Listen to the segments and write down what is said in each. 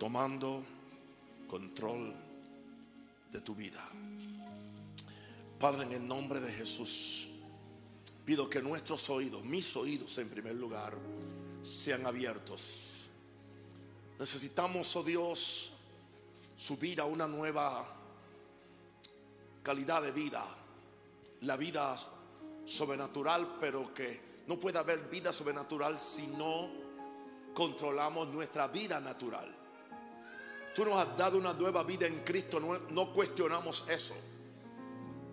tomando control de tu vida. Padre, en el nombre de Jesús, pido que nuestros oídos, mis oídos en primer lugar, sean abiertos. Necesitamos, oh Dios, subir a una nueva calidad de vida, la vida sobrenatural, pero que no puede haber vida sobrenatural si no controlamos nuestra vida natural. Tú nos has dado una nueva vida en Cristo, no, cuestionamos eso.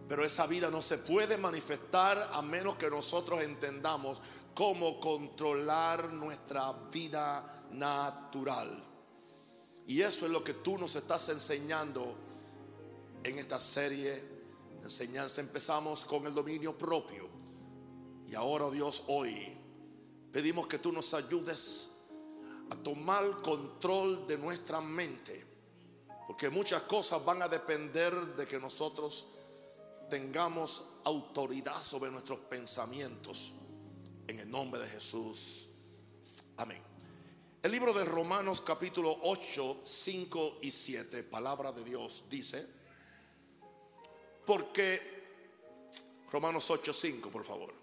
Pero esa vida no se puede manifestar a menos que nosotros entendamos cómo controlar nuestra vida natural. Y eso es lo que tú nos estás enseñando en esta serie de enseñanza. Empezamos con el dominio propio. Y ahora, Dios, hoy pedimos que tú nos ayudes a tomar control de nuestra mente. Porque muchas cosas van a depender de que nosotros tengamos autoridad sobre nuestros pensamientos. En el nombre de Jesús. Amén. El libro de Romanos capítulo 8, 5 y 7, palabra de Dios, dice, porque, Romanos 8, 5, por favor,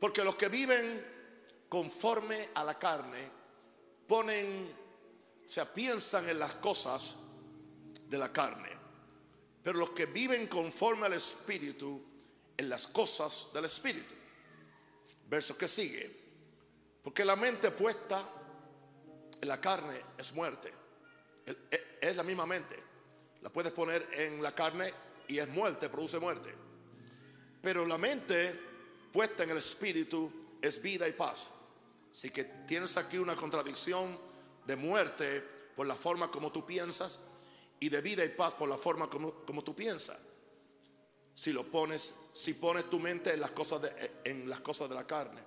porque los que viven conforme a la carne, ponen, o sea, piensan en las cosas de la carne, pero los que viven conforme al Espíritu, en las cosas del Espíritu. Verso que sigue, porque la mente puesta la carne es muerte. E, es la misma mente. La puedes poner en la carne y es muerte, produce muerte. Pero la mente puesta en el espíritu es vida y paz. Así que tienes aquí una contradicción de muerte por la forma como tú piensas y de vida y paz por la forma como, como tú piensas. Si lo pones, si pones tu mente en las cosas de, en las cosas de la carne,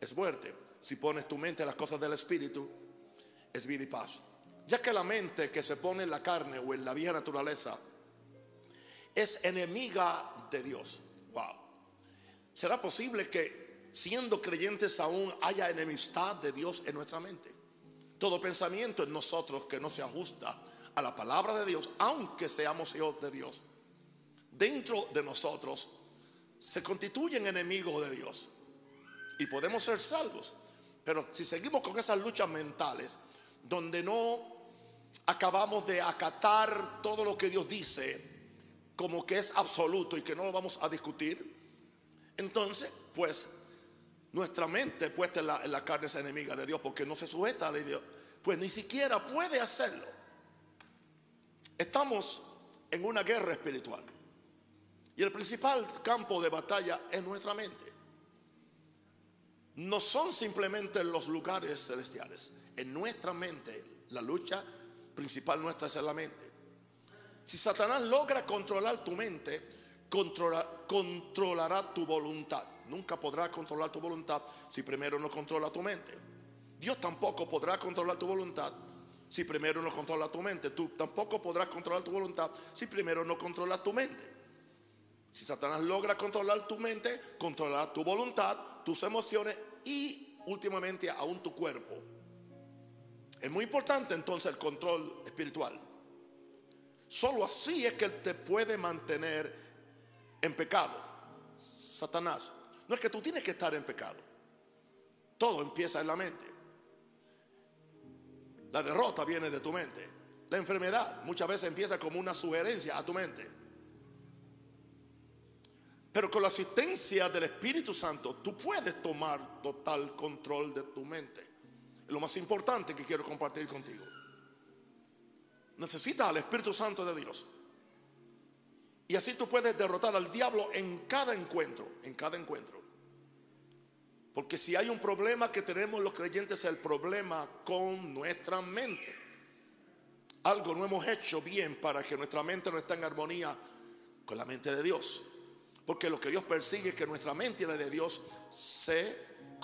es muerte. Si pones tu mente en las cosas del espíritu, es vida y paz. Ya que la mente que se pone en la carne o en la vieja naturaleza es enemiga de Dios. Wow. ¿Será posible que siendo creyentes aún haya enemistad de Dios en nuestra mente? Todo pensamiento en nosotros que no se ajusta a la palabra de Dios, aunque seamos hijos de Dios, dentro de nosotros se constituyen enemigos de Dios y podemos ser salvos. Pero si seguimos con esas luchas mentales, donde no acabamos de acatar todo lo que Dios dice como que es absoluto y que no lo vamos a discutir, entonces, pues, nuestra mente puesta en la, en la carne es enemiga de Dios porque no se sujeta a la Dios, pues ni siquiera puede hacerlo. Estamos en una guerra espiritual y el principal campo de batalla es nuestra mente. No son simplemente los lugares celestiales en nuestra mente. La lucha principal nuestra es en la mente. Si Satanás logra controlar tu mente, controlará tu voluntad. Nunca podrá controlar tu voluntad si primero no controla tu mente. Dios tampoco podrá controlar tu voluntad si primero no controla tu mente. Tú tampoco podrás controlar tu voluntad si primero no controla tu mente. Si Satanás logra controlar tu mente, controlará tu voluntad, tus emociones y últimamente aún tu cuerpo. Es muy importante entonces el control espiritual. Solo así es que Él te puede mantener en pecado. Satanás. No es que tú tienes que estar en pecado. Todo empieza en la mente. La derrota viene de tu mente. La enfermedad muchas veces empieza como una sugerencia a tu mente. Pero con la asistencia del Espíritu Santo, tú puedes tomar total control de tu mente lo más importante que quiero compartir contigo. Necesitas al Espíritu Santo de Dios. Y así tú puedes derrotar al diablo en cada encuentro, en cada encuentro. Porque si hay un problema que tenemos los creyentes, es el problema con nuestra mente. Algo no hemos hecho bien para que nuestra mente no esté en armonía con la mente de Dios. Porque lo que Dios persigue es que nuestra mente y la de Dios se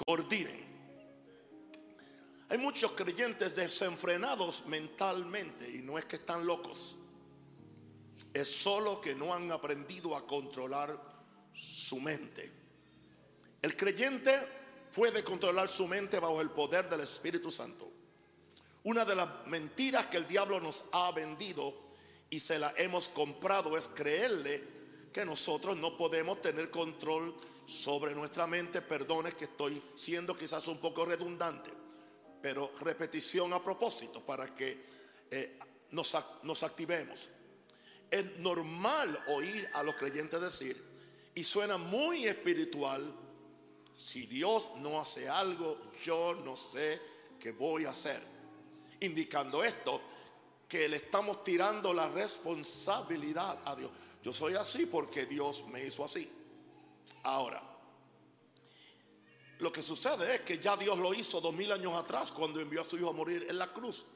coordinen. Hay muchos creyentes desenfrenados mentalmente y no es que están locos. Es solo que no han aprendido a controlar su mente. El creyente puede controlar su mente bajo el poder del Espíritu Santo. Una de las mentiras que el diablo nos ha vendido y se la hemos comprado es creerle que nosotros no podemos tener control sobre nuestra mente. Perdone que estoy siendo quizás un poco redundante, pero repetición a propósito para que eh, nos, nos activemos. Es normal oír a los creyentes decir, y suena muy espiritual, si Dios no hace algo, yo no sé qué voy a hacer. Indicando esto, que le estamos tirando la responsabilidad a Dios. Yo soy así porque Dios me hizo así. Ahora, lo que sucede es que ya Dios lo hizo dos mil años atrás cuando envió a su hijo a morir en la cruz.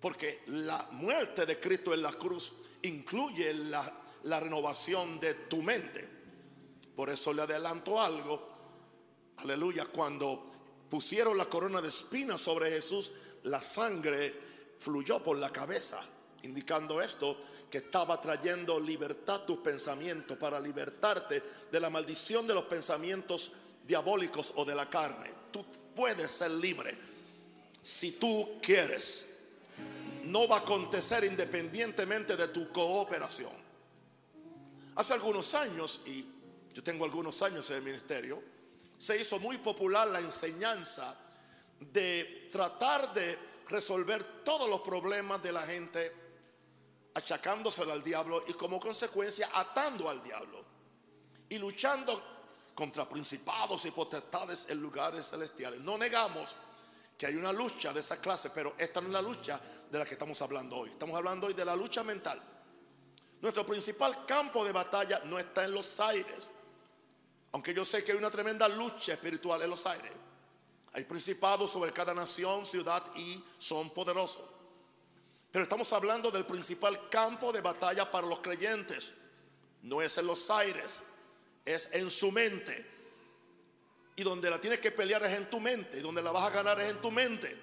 Porque la muerte de Cristo en la cruz incluye la, renovación de tu mente. Por eso le adelanto algo. Aleluya, cuando pusieron la corona de espinas sobre Jesús, la sangre fluyó por la cabeza, indicando esto que estaba trayendo libertad tus pensamientos para libertarte de la maldición de los pensamientos diabólicos o de la carne. Tú puedes ser libre si tú quieres. No va a acontecer independientemente de tu cooperación. Hace algunos años, y yo tengo algunos años en el ministerio, se hizo muy popular la enseñanza de tratar de resolver todos los problemas de la gente achacándoselo al diablo y como consecuencia atando al diablo y luchando contra principados y potestades en lugares celestiales. No negamos que hay una lucha de esa clase, pero esta no es la lucha de la que estamos hablando hoy. Estamos hablando hoy de la lucha mental. Nuestro principal campo de batalla no está en los aires, aunque yo sé que hay una tremenda lucha espiritual en los aires. Hay principados sobre cada nación, ciudad y son poderosos. Pero estamos hablando del principal campo de batalla para los creyentes. No es en los aires, es en su mente. Y donde la tienes que pelear es en tu mente. Y donde la vas a ganar es en tu mente.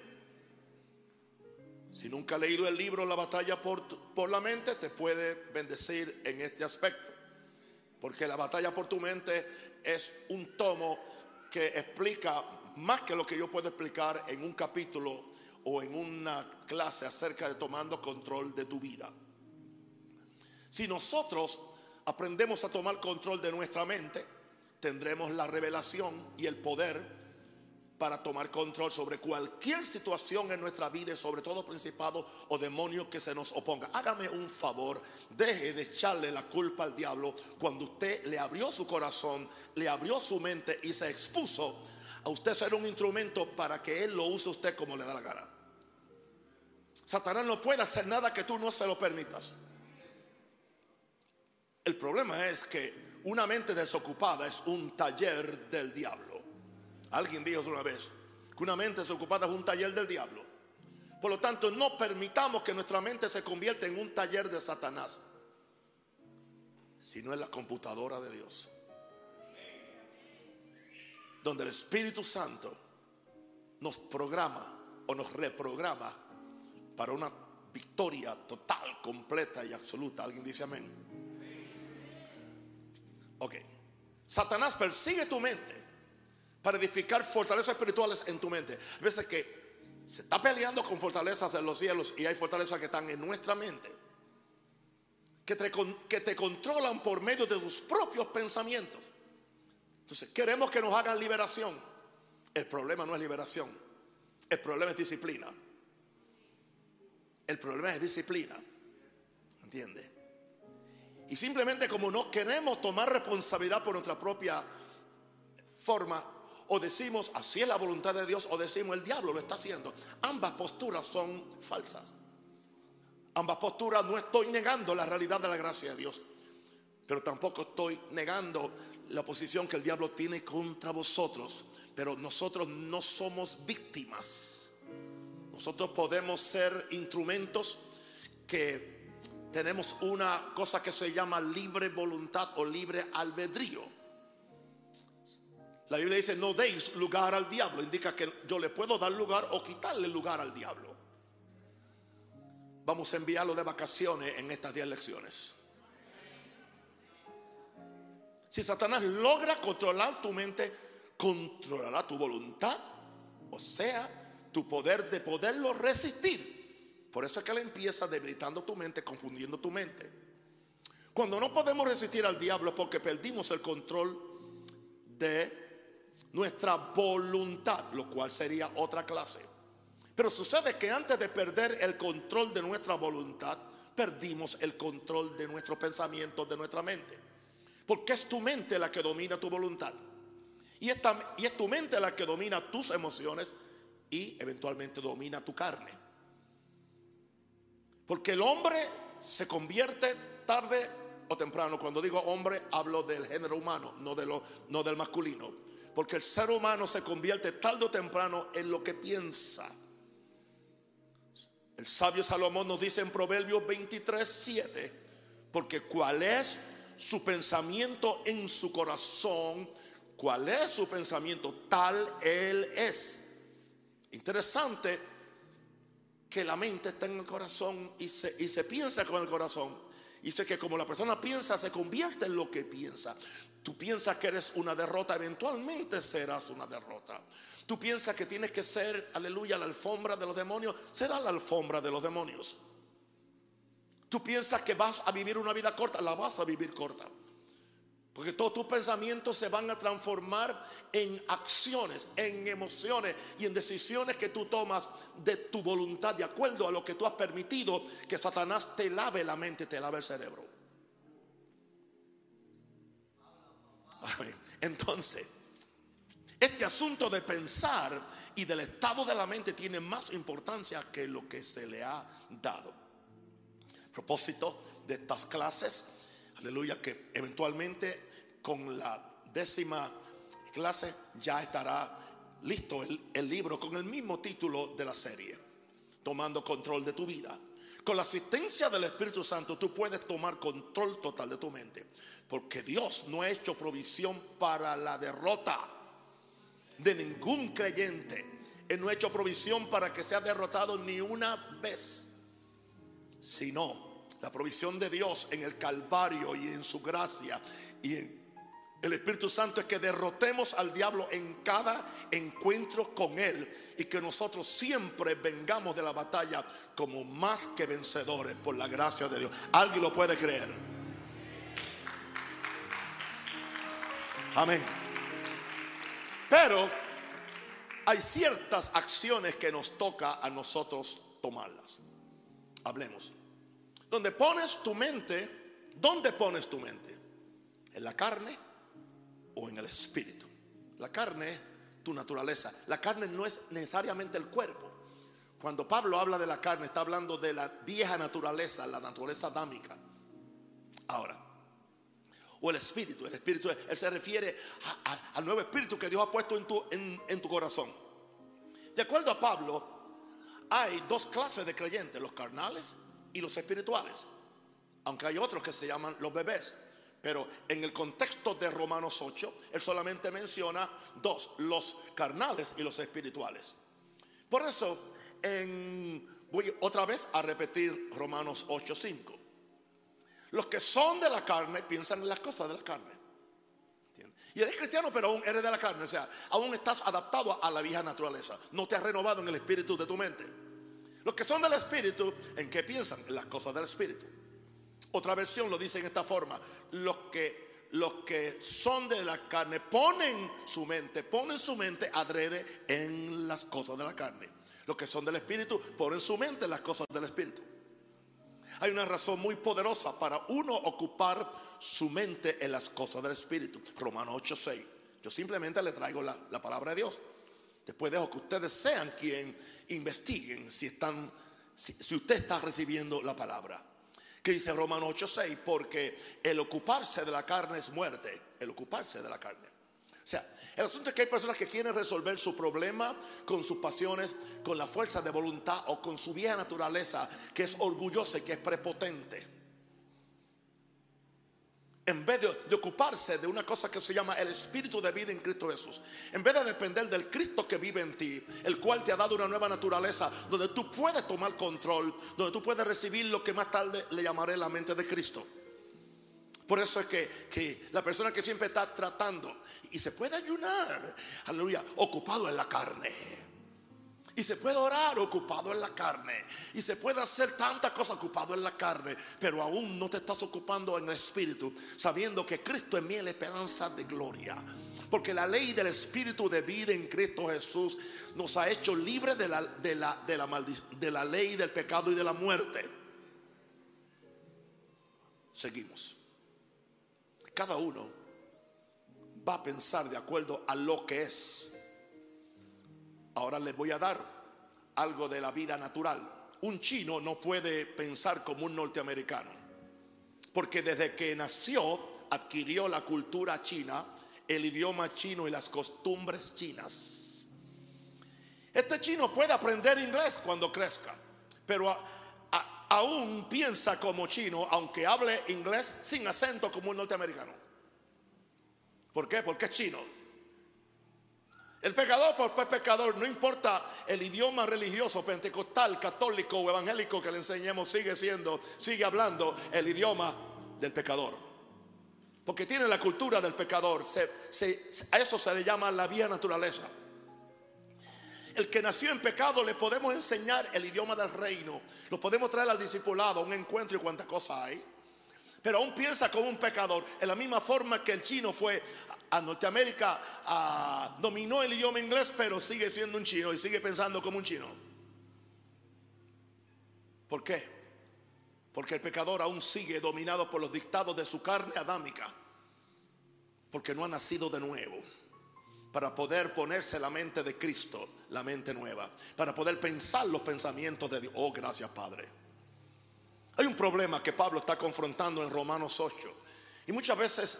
Si nunca has leído el libro La batalla por, por la mente, te puede bendecir en este aspecto. Porque la batalla por tu mente es un tomo que explica más que lo que yo puedo explicar en un capítulo o en una clase acerca de tomando control de tu vida. Si nosotros aprendemos a tomar control de nuestra mente, tendremos la revelación y el poder para tomar control sobre cualquier situación en nuestra vida, sobre todo principado o demonio que se nos oponga. Hágame un favor, deje de echarle la culpa al diablo cuando usted le abrió su corazón, le abrió su mente y se expuso a usted ser un instrumento para que él lo use usted como le da la gana. Satanás no puede hacer nada que tú no se lo permitas. El problema es que una mente desocupada es un taller del diablo. Alguien dijo una vez que una mente desocupada es un taller del diablo. Por lo tanto, no permitamos que nuestra mente se convierta en un taller de Satanás, sino en la computadora de Dios. Donde el Espíritu Santo nos programa o nos reprograma para una victoria total, completa y absoluta. ¿Alguien dice amén? Ok. Satanás persigue tu mente para edificar fortalezas espirituales en tu mente. A veces que se está peleando con fortalezas en los cielos y hay fortalezas que están en nuestra mente. Que te, que te controlan por medio de tus propios pensamientos. Entonces, queremos que nos hagan liberación. El problema no es liberación. El problema es disciplina. El problema es disciplina. ¿Entiende? Y simplemente como no queremos tomar responsabilidad por nuestra propia forma, o decimos así es la voluntad de Dios, o decimos el diablo lo está haciendo. Ambas posturas son falsas. Ambas posturas no estoy negando la realidad de la gracia de Dios, pero tampoco estoy negando la posición que el diablo tiene contra vosotros. Pero nosotros no somos víctimas. Nosotros podemos ser instrumentos que tenemos una cosa que se llama libre voluntad o libre albedrío. La Biblia dice, no deis lugar al diablo. Indica que yo le puedo dar lugar o quitarle lugar al diablo. Vamos a enviarlo de vacaciones en estas 10 lecciones. Si Satanás logra controlar tu mente, controlará tu voluntad, o sea, tu poder de poderlo resistir. Por eso es que él empieza debilitando tu mente, confundiendo tu mente. Cuando no podemos resistir al diablo porque perdimos el control de nuestra voluntad, lo cual sería otra clase. Pero sucede que antes de perder el control de nuestra voluntad, perdimos el control de nuestros pensamientos, de nuestra mente. Porque es tu mente la que domina tu voluntad. Y, es tu mente la que domina tus emociones y eventualmente domina tu carne. Porque el hombre se convierte tarde o temprano. Cuando digo hombre, hablo del género humano, no del masculino. Porque el ser humano se convierte tarde o temprano en lo que piensa. El sabio Salomón nos dice en Proverbios 23, 7, porque cuál es su pensamiento en su corazón, cuál es su pensamiento, tal él es. Interesante que la mente está en el corazón y se, y se piensa con el corazón. Dice que como la persona piensa, se convierte en lo que piensa. Tú piensas que eres una derrota, eventualmente serás una derrota. Tú piensas que tienes que ser, aleluya, la alfombra de los demonios, será la alfombra de los demonios. Tú piensas que vas a vivir una vida corta, la vas a vivir corta. Porque todos tus pensamientos se van a transformar en acciones, en emociones y en decisiones que tú tomas de tu voluntad, de acuerdo a lo que tú has permitido que Satanás te lave la mente, te lave el cerebro. Entonces, este asunto de pensar y del estado de la mente tiene más importancia que lo que se le ha dado. propósito de estas clases, aleluya, que eventualmente con la décima clase ya estará listo el, libro con el mismo título de la serie, tomando control de tu vida. Con la asistencia del Espíritu Santo tú puedes tomar control total de tu mente, porque Dios no ha hecho provisión para la derrota de ningún creyente. Él no ha hecho provisión para que sea derrotado ni una vez, sino la provisión de Dios en el Calvario y en su gracia y en el Espíritu Santo es que derrotemos al diablo en cada encuentro con Él y que nosotros siempre vengamos de la batalla como más que vencedores por la gracia de Dios. ¿Alguien lo puede creer? Amén. Pero hay ciertas acciones que nos toca a nosotros tomarlas. Hablemos. Donde pones tu mente, ¿dónde pones tu mente? ¿En la carne? o en el espíritu. La carne, tu naturaleza. La carne no es necesariamente el cuerpo. Cuando Pablo habla de la carne, está hablando de la vieja naturaleza, la naturaleza adámica. Ahora, o el espíritu. El espíritu, él se refiere al nuevo espíritu que Dios ha puesto en tu, en tu corazón. De acuerdo a Pablo, hay dos clases de creyentes, los carnales y los espirituales. Aunque hay otros que se llaman los bebés. Pero en el contexto de Romanos 8, él solamente menciona dos, los carnales y los espirituales. Por eso, voy otra vez a repetir Romanos 8, 5. Los que son de la carne piensan en las cosas de la carne. Y eres cristiano, pero aún eres de la carne. O sea, aún estás adaptado a la vieja naturaleza. No te has renovado en el espíritu de tu mente. Los que son del espíritu, ¿en qué piensan? En las cosas del espíritu. Otra versión lo dice en esta forma. Los que, los que son de la carne ponen su mente, ponen su mente adrede en las cosas de la carne. Los que son del Espíritu ponen su mente en las cosas del Espíritu. Hay una razón muy poderosa para uno ocupar su mente en las cosas del Espíritu. Romanos 8:6. Yo simplemente le traigo la, la, palabra de Dios. Después dejo que ustedes sean quien investiguen si están, si usted está recibiendo la palabra que dice Romano 8:6, porque el ocuparse de la carne es muerte, el ocuparse de la carne. Sea, el asunto es que hay personas que quieren resolver su problema con sus pasiones, con la fuerza de voluntad o con su vieja naturaleza, que es orgullosa y que es prepotente en vez de, ocuparse de una cosa que se llama el espíritu de vida en Cristo Jesús, en vez de depender del Cristo que vive en ti, el cual te ha dado una nueva naturaleza, donde tú puedes tomar control, donde tú puedes recibir lo que más tarde le llamaré la mente de Cristo. Por eso es que, que la persona que siempre está tratando y se puede ayunar, aleluya, ocupado en la carne. Y se puede orar ocupado en la carne. Y se puede hacer tantas cosas ocupado en la carne. Pero aún no te estás ocupando en el espíritu. Sabiendo que Cristo es la esperanza de gloria. Porque la ley del espíritu de vida en Cristo Jesús nos ha hecho libres de la, de la, de la, de la ley del pecado y de la muerte. Seguimos. Cada uno va a pensar de acuerdo a lo que es. Ahora les voy a dar algo de la vida natural. Un chino no puede pensar como un norteamericano, porque desde que nació adquirió la cultura china, el idioma chino y las costumbres chinas. Este chino puede aprender inglés cuando crezca, pero aún piensa como chino, aunque hable inglés sin acento como un norteamericano. ¿Por qué? Porque es chino. El pecador por pues, pecador, no importa el idioma religioso, pentecostal, católico o evangélico que le enseñemos, sigue siendo, sigue hablando el idioma del pecador. Porque tiene la cultura del pecador. a eso se le llama la vía naturaleza. El que nació en pecado le podemos enseñar el idioma del reino. Lo podemos traer al discipulado, a un encuentro y cuántas cosas hay. Pero aún piensa como un pecador. En la misma forma que el chino fue a Norteamérica, dominó el idioma inglés, pero sigue siendo un chino y sigue pensando como un chino. ¿Por qué? Porque el pecador aún sigue dominado por los dictados de su carne adámica. Porque no ha nacido de nuevo. Para poder ponerse la mente de Cristo, la mente nueva. Para poder pensar los pensamientos de Dios. Oh, gracias Padre. Hay un problema que Pablo está confrontando en Romanos 8. Y muchas veces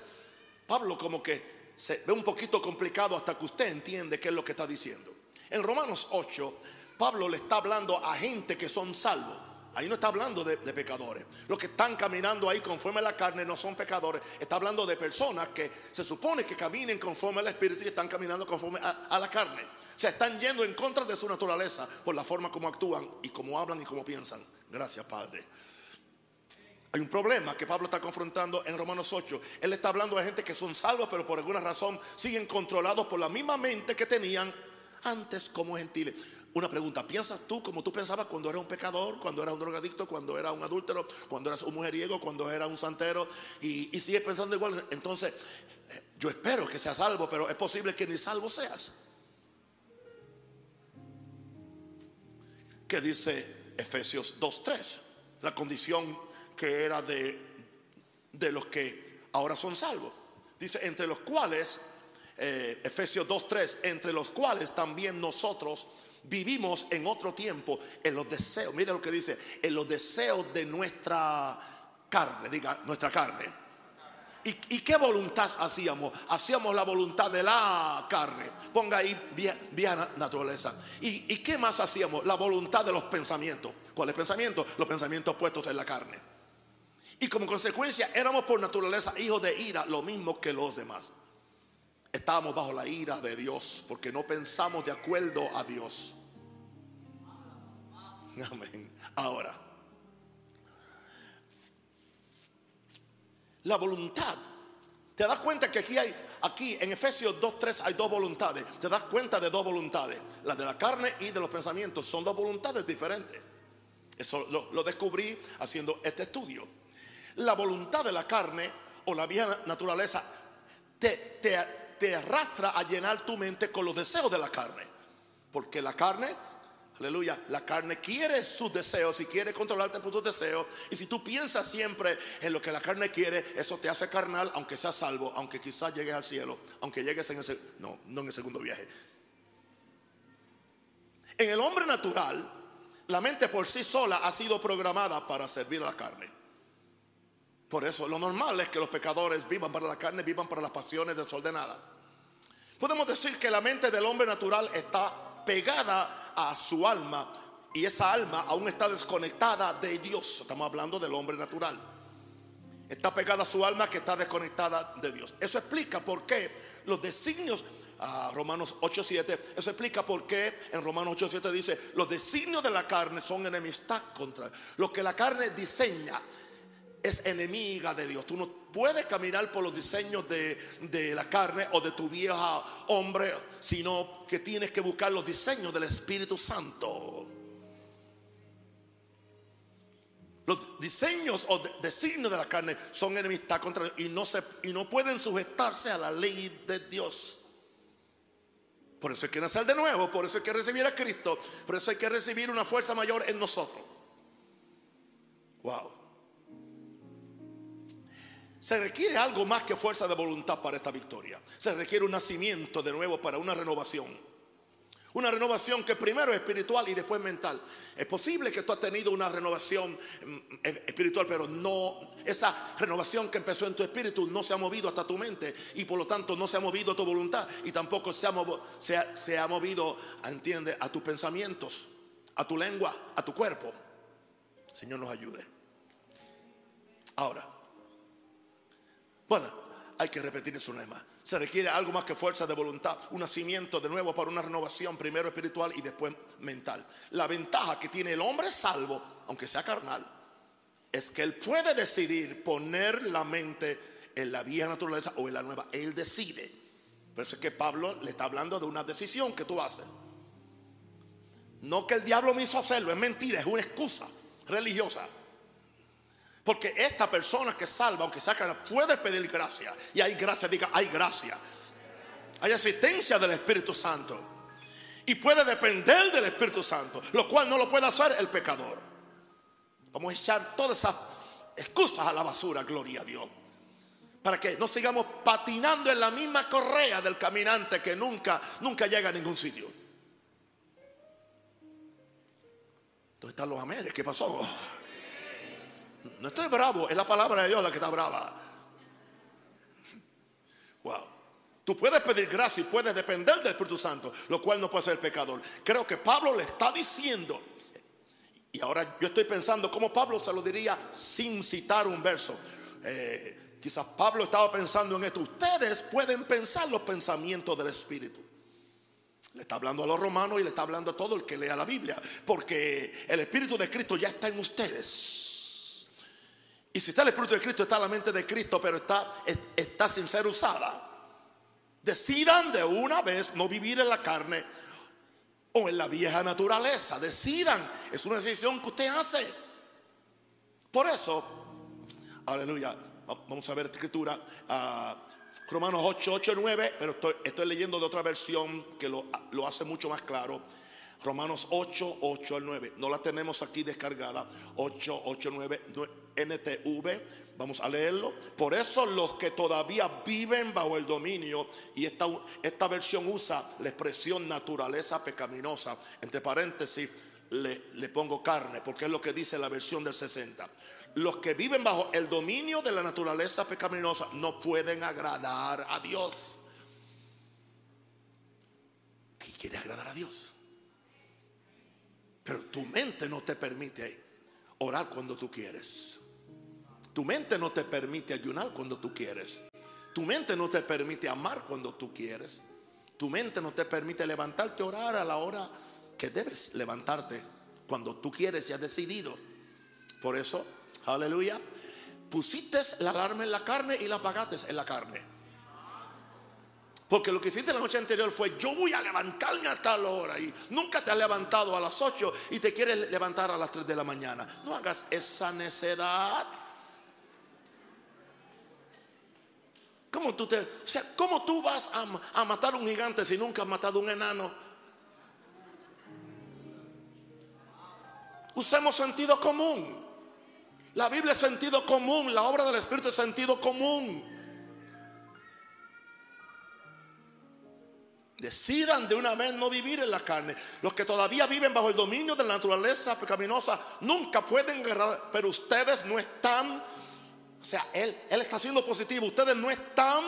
Pablo como que se ve un poquito complicado hasta que usted entiende qué es lo que está diciendo. En Romanos 8, Pablo le está hablando a gente que son salvos. Ahí no está hablando de, pecadores. Los que están caminando ahí conforme a la carne no son pecadores. Está hablando de personas que se supone que caminen conforme al Espíritu y están caminando conforme a, la carne. O sea, están yendo en contra de su naturaleza por la forma como actúan y como hablan y como piensan. Gracias, Padre. Hay un problema que Pablo está confrontando en Romanos 8. Él está hablando de gente que son salvos, pero por alguna razón siguen controlados por la misma mente que tenían antes como gentiles. Una pregunta, ¿piensas tú como tú pensabas cuando eras un pecador, cuando eras un drogadicto, cuando eras un adúltero, cuando eras un mujeriego, cuando eras un santero y, y sigues pensando igual? Entonces, eh, yo espero que seas salvo, pero es posible que ni salvo seas. ¿Qué dice Efesios 2.3? La condición que era de, de los que ahora son salvos. Dice, entre los cuales, eh, Efesios 2.3, entre los cuales también nosotros vivimos en otro tiempo en los deseos, mira lo que dice, en los deseos de nuestra carne, diga, nuestra carne. ¿Y, qué voluntad hacíamos? Hacíamos la voluntad de la carne. Ponga ahí vía, naturaleza. ¿Y, ¿Y qué más hacíamos? La voluntad de los pensamientos. ¿Cuáles pensamientos? Los pensamientos puestos en la carne. Y como consecuencia éramos por naturaleza hijos de ira, lo mismo que los demás. Estábamos bajo la ira de Dios porque no pensamos de acuerdo a Dios. Amén. Ahora, la voluntad. Te das cuenta que aquí hay, aquí en Efesios 2.3 hay dos voluntades. Te das cuenta de dos voluntades. La de la carne y de los pensamientos. Son dos voluntades diferentes. Eso lo descubrí haciendo este estudio la voluntad de la carne o la vieja naturaleza te, te, arrastra a llenar tu mente con los deseos de la carne. Porque la carne, aleluya, la carne quiere sus deseos y quiere controlarte por sus deseos. Y si tú piensas siempre en lo que la carne quiere, eso te hace carnal, aunque seas salvo, aunque quizás llegues al cielo, aunque llegues en el, no, no en el segundo viaje. En el hombre natural, la mente por sí sola ha sido programada para servir a la carne. Por eso lo normal es que los pecadores vivan para la carne, vivan para las pasiones desordenadas. Podemos decir que la mente del hombre natural está pegada a su alma y esa alma aún está desconectada de Dios. Estamos hablando del hombre natural. Está pegada a su alma que está desconectada de Dios. Eso explica por qué los designios a Romanos 8:7. Eso explica por qué en Romanos 8:7 dice, los designios de la carne son enemistad contra lo que la carne diseña es enemiga de Dios. Tú no puedes caminar por los diseños de, de, la carne o de tu vieja hombre, sino que tienes que buscar los diseños del Espíritu Santo. Los diseños o designios de la carne son enemistad contra Dios y no, se, y no pueden sujetarse a la ley de Dios. Por eso hay que nacer de nuevo, por eso hay que recibir a Cristo, por eso hay que recibir una fuerza mayor en nosotros. Wow. Se requiere algo más que fuerza de voluntad para esta victoria. Se requiere un nacimiento de nuevo para una renovación. Una renovación que primero es espiritual y después mental. Es posible que tú has tenido una renovación mm, eh, espiritual, pero no, esa renovación que empezó en tu espíritu no se ha movido hasta tu mente y por lo tanto no se ha movido a tu voluntad y tampoco se ha, se se ha movido, entiende, a tus pensamientos, a tu lengua, a tu cuerpo. Señor nos ayude. Ahora, bueno, hay que repetir eso una vez más. Se requiere algo más que fuerza de voluntad, un nacimiento de nuevo para una renovación, primero espiritual y después mental. La ventaja que tiene el hombre salvo, aunque sea carnal, es que él puede decidir poner la mente en la vieja naturaleza o en la nueva. Él decide. Por eso es que Pablo le está hablando de una decisión que tú haces. No que el diablo me hizo hacerlo, es mentira, es una excusa religiosa. Porque esta persona que salva, aunque saca, puede pedir gracia. Y hay gracia, diga, hay gracia. Hay asistencia del Espíritu Santo. Y puede depender del Espíritu Santo, lo cual no lo puede hacer el pecador. Vamos a echar todas esas excusas a la basura, gloria a Dios. Para que no sigamos patinando en la misma correa del caminante que nunca, nunca llega a ningún sitio. ¿Dónde están los ameles? ¿Qué pasó? No estoy bravo, es la palabra de Dios la que está brava. Wow. Tú puedes pedir gracia y puedes depender del Espíritu Santo, lo cual no puede ser el pecador. Creo que Pablo le está diciendo, y ahora yo estoy pensando cómo Pablo se lo diría sin citar un verso. Eh, quizás Pablo estaba pensando en esto. Ustedes pueden pensar los pensamientos del Espíritu. Le está hablando a los romanos y le está hablando a todo el que lea la Biblia. Porque el Espíritu de Cristo ya está en ustedes. Y si está el Espíritu de Cristo, está la mente de Cristo, pero está, está sin ser usada. Decidan de una vez no vivir en la carne o en la vieja naturaleza. Decidan. Es una decisión que usted hace. Por eso, aleluya. Vamos a ver esta escritura. Ah, Romanos 8, 8, 9. Pero estoy, leyendo de otra versión que lo, lo hace mucho más claro. Romanos 8, 8 al 9. No la tenemos aquí descargada. 8, 8, 9, NTV. Vamos a leerlo. Por eso los que todavía viven bajo el dominio, y esta, esta versión usa la expresión naturaleza pecaminosa. Entre paréntesis, le, le pongo carne, porque es lo que dice la versión del 60. Los que viven bajo el dominio de la naturaleza pecaminosa no pueden agradar a Dios. ¿Qué quiere agradar a Dios? Pero tu mente no te permite orar cuando tú quieres. Tu mente no te permite ayunar cuando tú quieres. Tu mente no te permite amar cuando tú quieres. Tu mente no te permite levantarte a orar a la hora que debes levantarte cuando tú quieres y has decidido. Por eso, aleluya, pusiste la alarma en la carne y la apagaste en la carne. Porque lo que hiciste la noche anterior fue, yo voy a levantarme a tal hora y nunca te has levantado a las 8 y te quieres levantar a las 3 de la mañana. No hagas esa necedad. ¿Cómo tú, te, ¿cómo tú vas a, a matar un gigante si nunca has matado un enano? Usemos sentido común. La Biblia es sentido común, la obra del Espíritu es sentido común. Decidan de una vez no vivir en la carne. Los que todavía viven bajo el dominio de la naturaleza pecaminosa nunca pueden guerrar, pero ustedes no están, o sea, él, él está siendo positivo, ustedes no están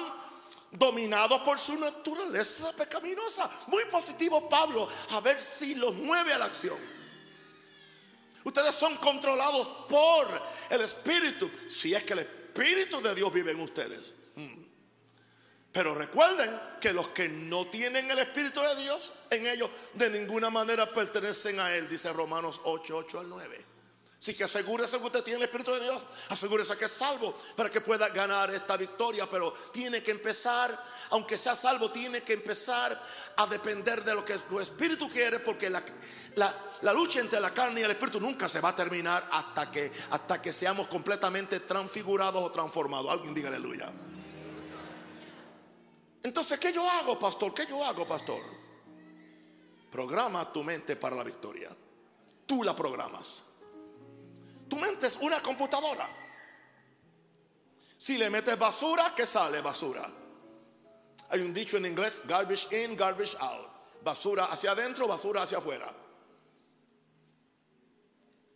dominados por su naturaleza pecaminosa. Muy positivo Pablo, a ver si los mueve a la acción. Ustedes son controlados por el Espíritu, si es que el Espíritu de Dios vive en ustedes. Pero recuerden que los que no tienen el Espíritu de Dios en ellos de ninguna manera pertenecen a Él, dice Romanos 8, 8 al 9. Así que asegúrese que usted tiene el Espíritu de Dios. Asegúrese que es salvo para que pueda ganar esta victoria. Pero tiene que empezar, aunque sea salvo, tiene que empezar a depender de lo que su Espíritu quiere. Porque la, la, lucha entre la carne y el Espíritu nunca se va a terminar hasta que, hasta que seamos completamente transfigurados o transformados. Alguien diga aleluya. Entonces, ¿qué yo hago, pastor? ¿Qué yo hago, pastor? Programa tu mente para la victoria. Tú la programas. Tu mente es una computadora. Si le metes basura, ¿qué sale basura? Hay un dicho en inglés, garbage in, garbage out. Basura hacia adentro, basura hacia afuera.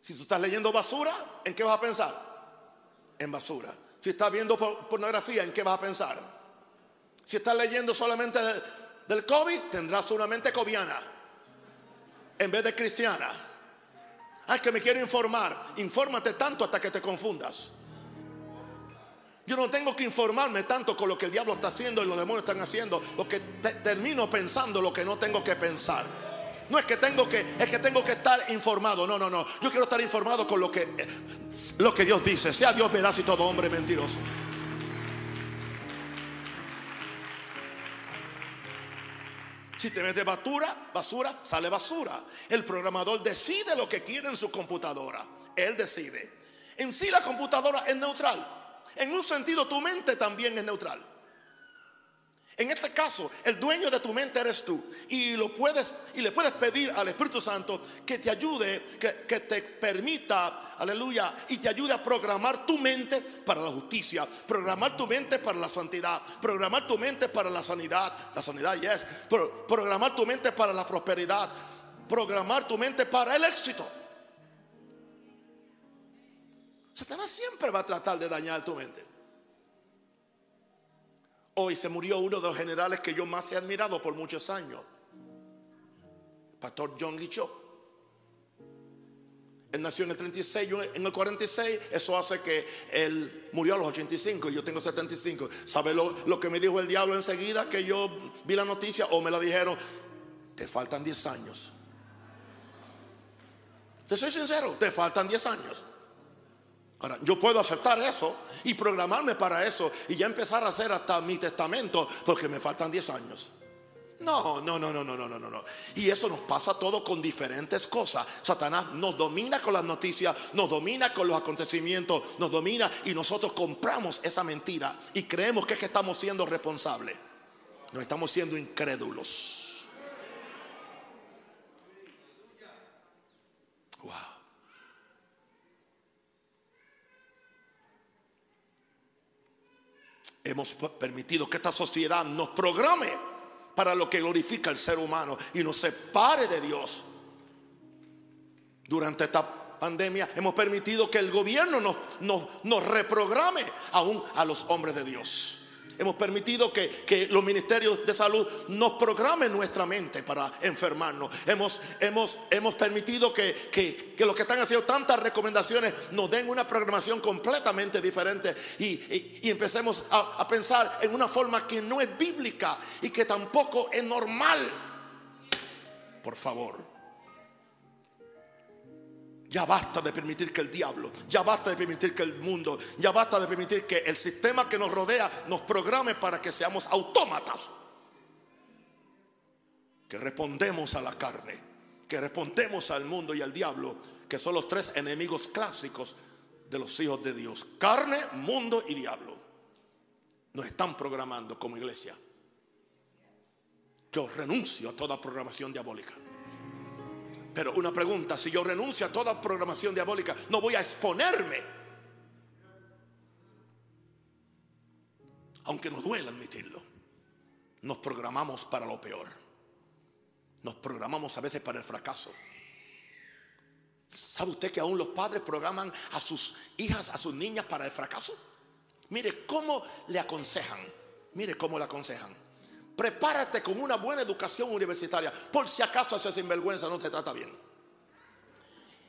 Si tú estás leyendo basura, ¿en qué vas a pensar? En basura. Si estás viendo pornografía, ¿en qué vas a pensar? Si estás leyendo solamente del, COVID, tendrás una mente coviana en vez de cristiana. Ay, que me quiero informar. Infórmate tanto hasta que te confundas. Yo no tengo que informarme tanto con lo que el diablo está haciendo y los demonios están haciendo, porque termino pensando lo que no tengo que pensar. No es que tengo que, es que tengo que estar informado. No, no, no. Yo quiero estar informado con lo que, lo que Dios dice. Sea Dios veraz y todo hombre mentiroso. Si te metes basura, basura, sale basura. El programador decide lo que quiere en su computadora. Él decide. En sí la computadora es neutral. En un sentido tu mente también es neutral. En este caso, el dueño de tu mente eres tú. Y lo puedes, y le puedes pedir al Espíritu Santo que te ayude, que, que, te permita, aleluya, y te ayude a programar tu mente para la justicia, programar tu mente para la santidad, programar tu mente para la sanidad, la sanidad, yes, programar tu mente para la prosperidad, programar tu mente para el éxito. Satanás siempre va a tratar de dañar tu mente. Hoy se murió uno de los generales que yo más he admirado por muchos años, Pastor John Guichot. Él nació en el 36, yo en el 46. Eso hace que él murió a los 85 y yo tengo 75. ¿Sabe lo, lo, que me dijo el diablo enseguida que yo vi la noticia o me la dijeron? Te faltan 10 años. Te soy sincero, te faltan 10 años yo puedo aceptar eso y programarme para eso y ya empezar a hacer hasta mi testamento porque me faltan 10 años. No, no, no, no, no, no, no, no. Y eso nos pasa todo con diferentes cosas. Satanás nos domina con las noticias, nos domina con los acontecimientos, nos domina y nosotros compramos esa mentira y creemos que es que estamos siendo responsables. No estamos siendo incrédulos. Hemos permitido que esta sociedad nos programe para lo que glorifica al ser humano y nos separe de Dios. Durante esta pandemia hemos permitido que el gobierno nos, nos reprograme aún a los hombres de Dios. Hemos permitido que, los ministerios de salud nos programen nuestra mente para enfermarnos. Hemos, hemos, hemos permitido que, que, los que están haciendo tantas recomendaciones nos den una programación completamente diferente y, empecemos a, a pensar en una forma que no es bíblica y que tampoco es normal. Por favor. Ya basta de permitir que el diablo, ya basta de permitir que el mundo, ya basta de permitir que el sistema que nos rodea nos programe para que seamos autómatas. Que respondemos a la carne, que respondemos al mundo y al diablo, que son los tres enemigos clásicos de los hijos de Dios. Carne, mundo y diablo. Nos están programando como iglesia. Yo renuncio a toda programación diabólica. Pero una pregunta, si yo renuncio a toda programación diabólica, no voy a exponerme. Aunque nos duela admitirlo, nos programamos para lo peor. Nos programamos a veces para el fracaso. ¿Sabe usted que aún los padres programan a sus hijas, a sus niñas para el fracaso? Mire cómo le aconsejan. Mire cómo le aconsejan. Prepárate con una buena educación universitaria. Por si acaso ese sinvergüenza no te trata bien.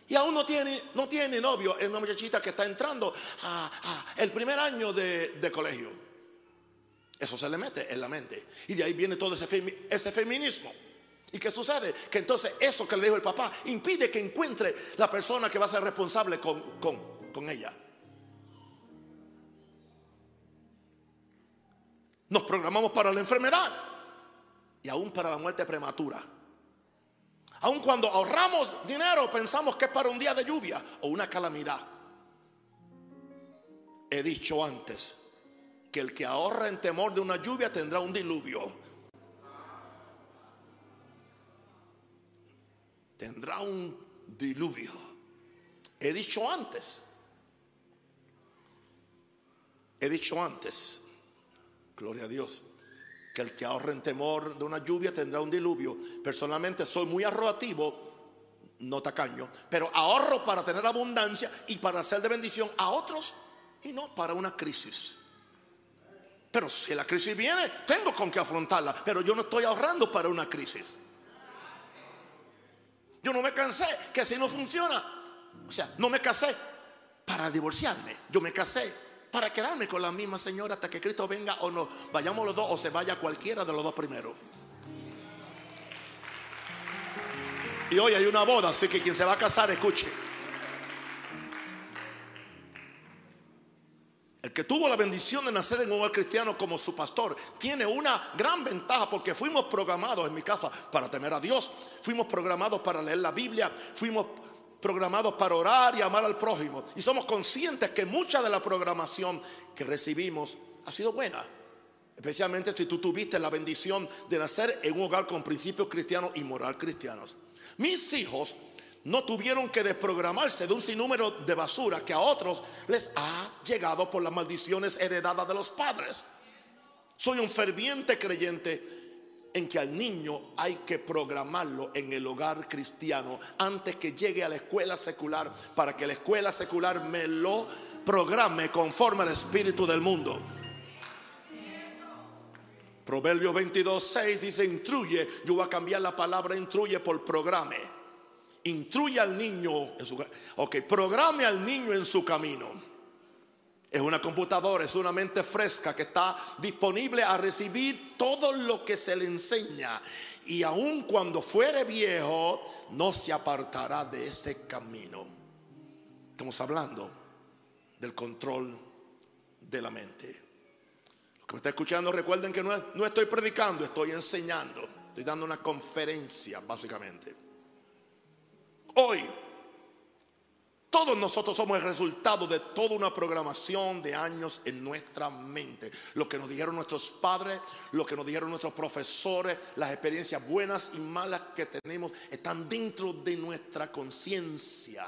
Y aún no tiene, no tiene novio. Es una muchachita que está entrando a, el primer año de, colegio. Eso se le mete en la mente. Y de ahí viene todo ese, ese feminismo. ¿Y qué sucede? Que entonces eso que le dijo el papá impide que encuentre la persona que va a ser responsable con, con ella. Nos programamos para la enfermedad y aún para la muerte prematura. Aun cuando ahorramos dinero pensamos que es para un día de lluvia o una calamidad. He dicho antes que el que ahorra en temor de una lluvia tendrá un diluvio. Tendrá un diluvio. He dicho antes. He dicho antes. Gloria a Dios que el que ahorre en temor de una lluvia tendrá un diluvio. Personalmente soy muy ahorrativo, no tacaño, pero ahorro para tener abundancia y para hacer de bendición a otros y no para una crisis. Pero si la crisis viene, tengo con qué afrontarla, pero yo no estoy ahorrando para una crisis. Yo no me cansé que si no funciona, o sea, no me casé para divorciarme, yo me casé para quedarme con la misma señora hasta que Cristo venga o no. Vayamos los dos o se vaya cualquiera de los dos primero. Y hoy hay una boda, así que quien se va a casar, escuche. El que tuvo la bendición de nacer en un hogar cristiano como su pastor tiene una gran ventaja porque fuimos programados en mi casa para temer a Dios, fuimos programados para leer la Biblia, fuimos programados para orar y amar al prójimo. Y somos conscientes que mucha de la programación que recibimos ha sido buena. Especialmente si tú tuviste la bendición de nacer en un hogar con principios cristianos y moral cristianos. Mis hijos no tuvieron que desprogramarse de un sinnúmero de basura que a otros les ha llegado por las maldiciones heredadas de los padres. Soy un ferviente creyente en que al niño hay que programarlo en el hogar cristiano antes que llegue a la escuela secular para que la escuela secular me lo programe conforme al espíritu del mundo. Proverbio 22, 6 dice, instruye, yo voy a cambiar la palabra instruye por programe. Instruye al niño, en su, ok, programe al niño en su camino. Es una computadora, es una mente fresca que está disponible a recibir todo lo que se le enseña. Y aun cuando fuere viejo, no se apartará de ese camino. Estamos hablando del control de la mente. Los que me está escuchando, recuerden que no, no estoy predicando, estoy enseñando. Estoy dando una conferencia, básicamente. Hoy todos nosotros somos el resultado de toda una programación de años en nuestra mente. Lo que nos dijeron nuestros padres, lo que nos dijeron nuestros profesores, las experiencias buenas y malas que tenemos están dentro de nuestra conciencia.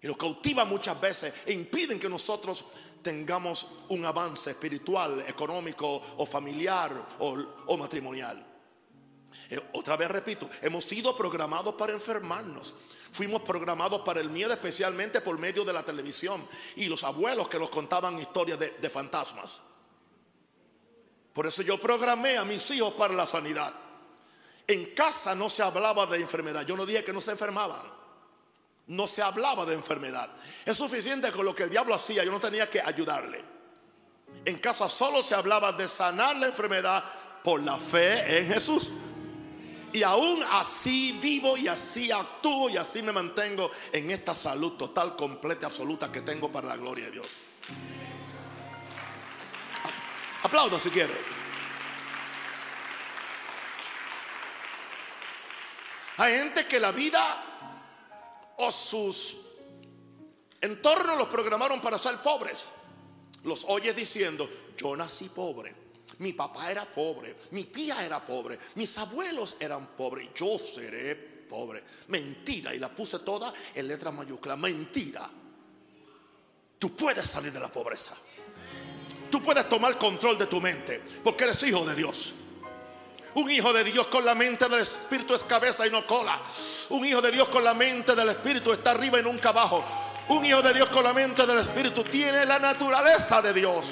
Y nos cautiva muchas veces e impiden que nosotros tengamos un avance espiritual, económico o familiar o, o matrimonial. Eh, otra vez repito, hemos sido programados para enfermarnos. Fuimos programados para el miedo especialmente por medio de la televisión y los abuelos que nos contaban historias de, de fantasmas. Por eso yo programé a mis hijos para la sanidad. En casa no se hablaba de enfermedad. Yo no dije que no se enfermaban. No se hablaba de enfermedad. Es suficiente con lo que el diablo hacía. Yo no tenía que ayudarle. En casa solo se hablaba de sanar la enfermedad por la fe en Jesús. Y aún así vivo y así actúo y así me mantengo en esta salud total, completa, absoluta que tengo para la gloria de Dios. Aplaudo si quiere. Hay gente que la vida o sus entornos los programaron para ser pobres. Los oyes diciendo, yo nací pobre. Mi papá era pobre, mi tía era pobre, mis abuelos eran pobres, yo seré pobre. Mentira, y la puse toda en letra mayúscula, mentira. Tú puedes salir de la pobreza. Tú puedes tomar control de tu mente, porque eres hijo de Dios. Un hijo de Dios con la mente del Espíritu es cabeza y no cola. Un hijo de Dios con la mente del Espíritu está arriba y nunca abajo. Un hijo de Dios con la mente del Espíritu tiene la naturaleza de Dios.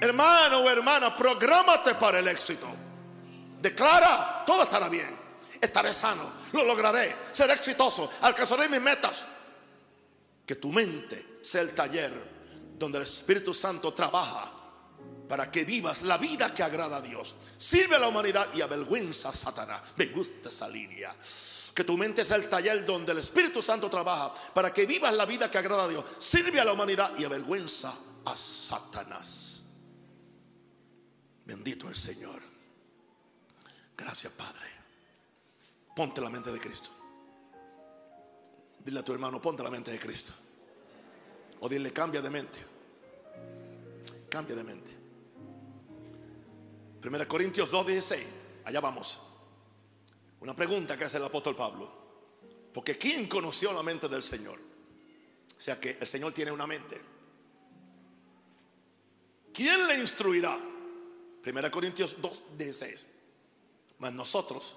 Hermano o hermana, prográmate para el éxito. Declara, todo estará bien. Estaré sano, lo lograré, seré exitoso, alcanzaré mis metas. Que tu mente sea el taller donde el Espíritu Santo trabaja para que vivas la vida que agrada a Dios. Sirve a la humanidad y avergüenza a Satanás. Me gusta esa línea. Que tu mente sea el taller donde el Espíritu Santo trabaja para que vivas la vida que agrada a Dios. Sirve a la humanidad y avergüenza a Satanás. Bendito el Señor. Gracias, Padre. Ponte la mente de Cristo. Dile a tu hermano, ponte la mente de Cristo. O dile, cambia de mente. Cambia de mente. 1 Corintios 2.16. Allá vamos. Una pregunta que hace el apóstol Pablo. Porque ¿quién conoció la mente del Señor? O sea que el Señor tiene una mente. ¿Quién le instruirá? 1 Corintios 2.16. Mas nosotros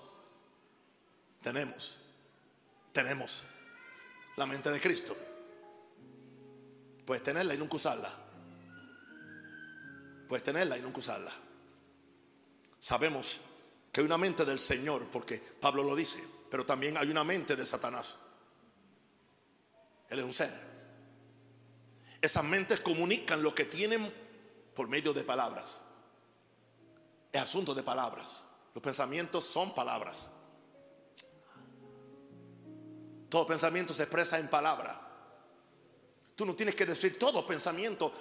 tenemos, tenemos la mente de Cristo. Puedes tenerla y nunca usarla. Puedes tenerla y nunca usarla. Sabemos que hay una mente del Señor, porque Pablo lo dice, pero también hay una mente de Satanás. Él es un ser. Esas mentes comunican lo que tienen por medio de palabras. Es asunto de palabras. Los pensamientos son palabras. Todo pensamiento se expresa en palabra. Tú no tienes que decir todo pensamiento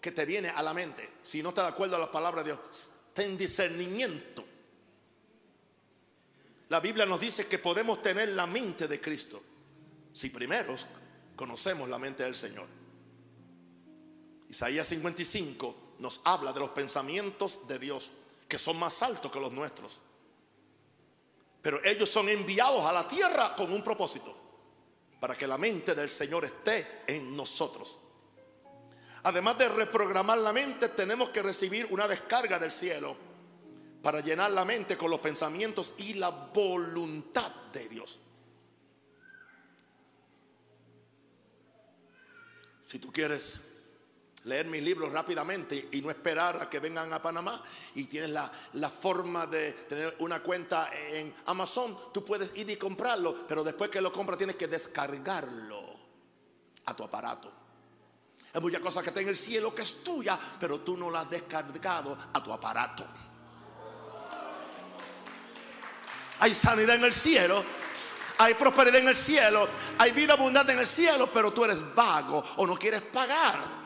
que te viene a la mente. Si no te de acuerdo a la palabra de Dios, ten discernimiento. La Biblia nos dice que podemos tener la mente de Cristo si primero conocemos la mente del Señor. Isaías 55 nos habla de los pensamientos de Dios que son más altos que los nuestros. Pero ellos son enviados a la tierra con un propósito para que la mente del Señor esté en nosotros. Además de reprogramar la mente, tenemos que recibir una descarga del cielo para llenar la mente con los pensamientos y la voluntad de Dios. Si tú quieres leer mis libros rápidamente y no esperar a que vengan a Panamá y tienes la, la, forma de tener una cuenta en Amazon, tú puedes ir y comprarlo, pero después que lo compras tienes que descargarlo a tu aparato. Hay muchas cosas que está en el cielo que es tuya, pero tú no la has descargado a tu aparato. Hay sanidad en el cielo, hay prosperidad en el cielo, hay vida abundante en el cielo, pero tú eres vago o no quieres pagar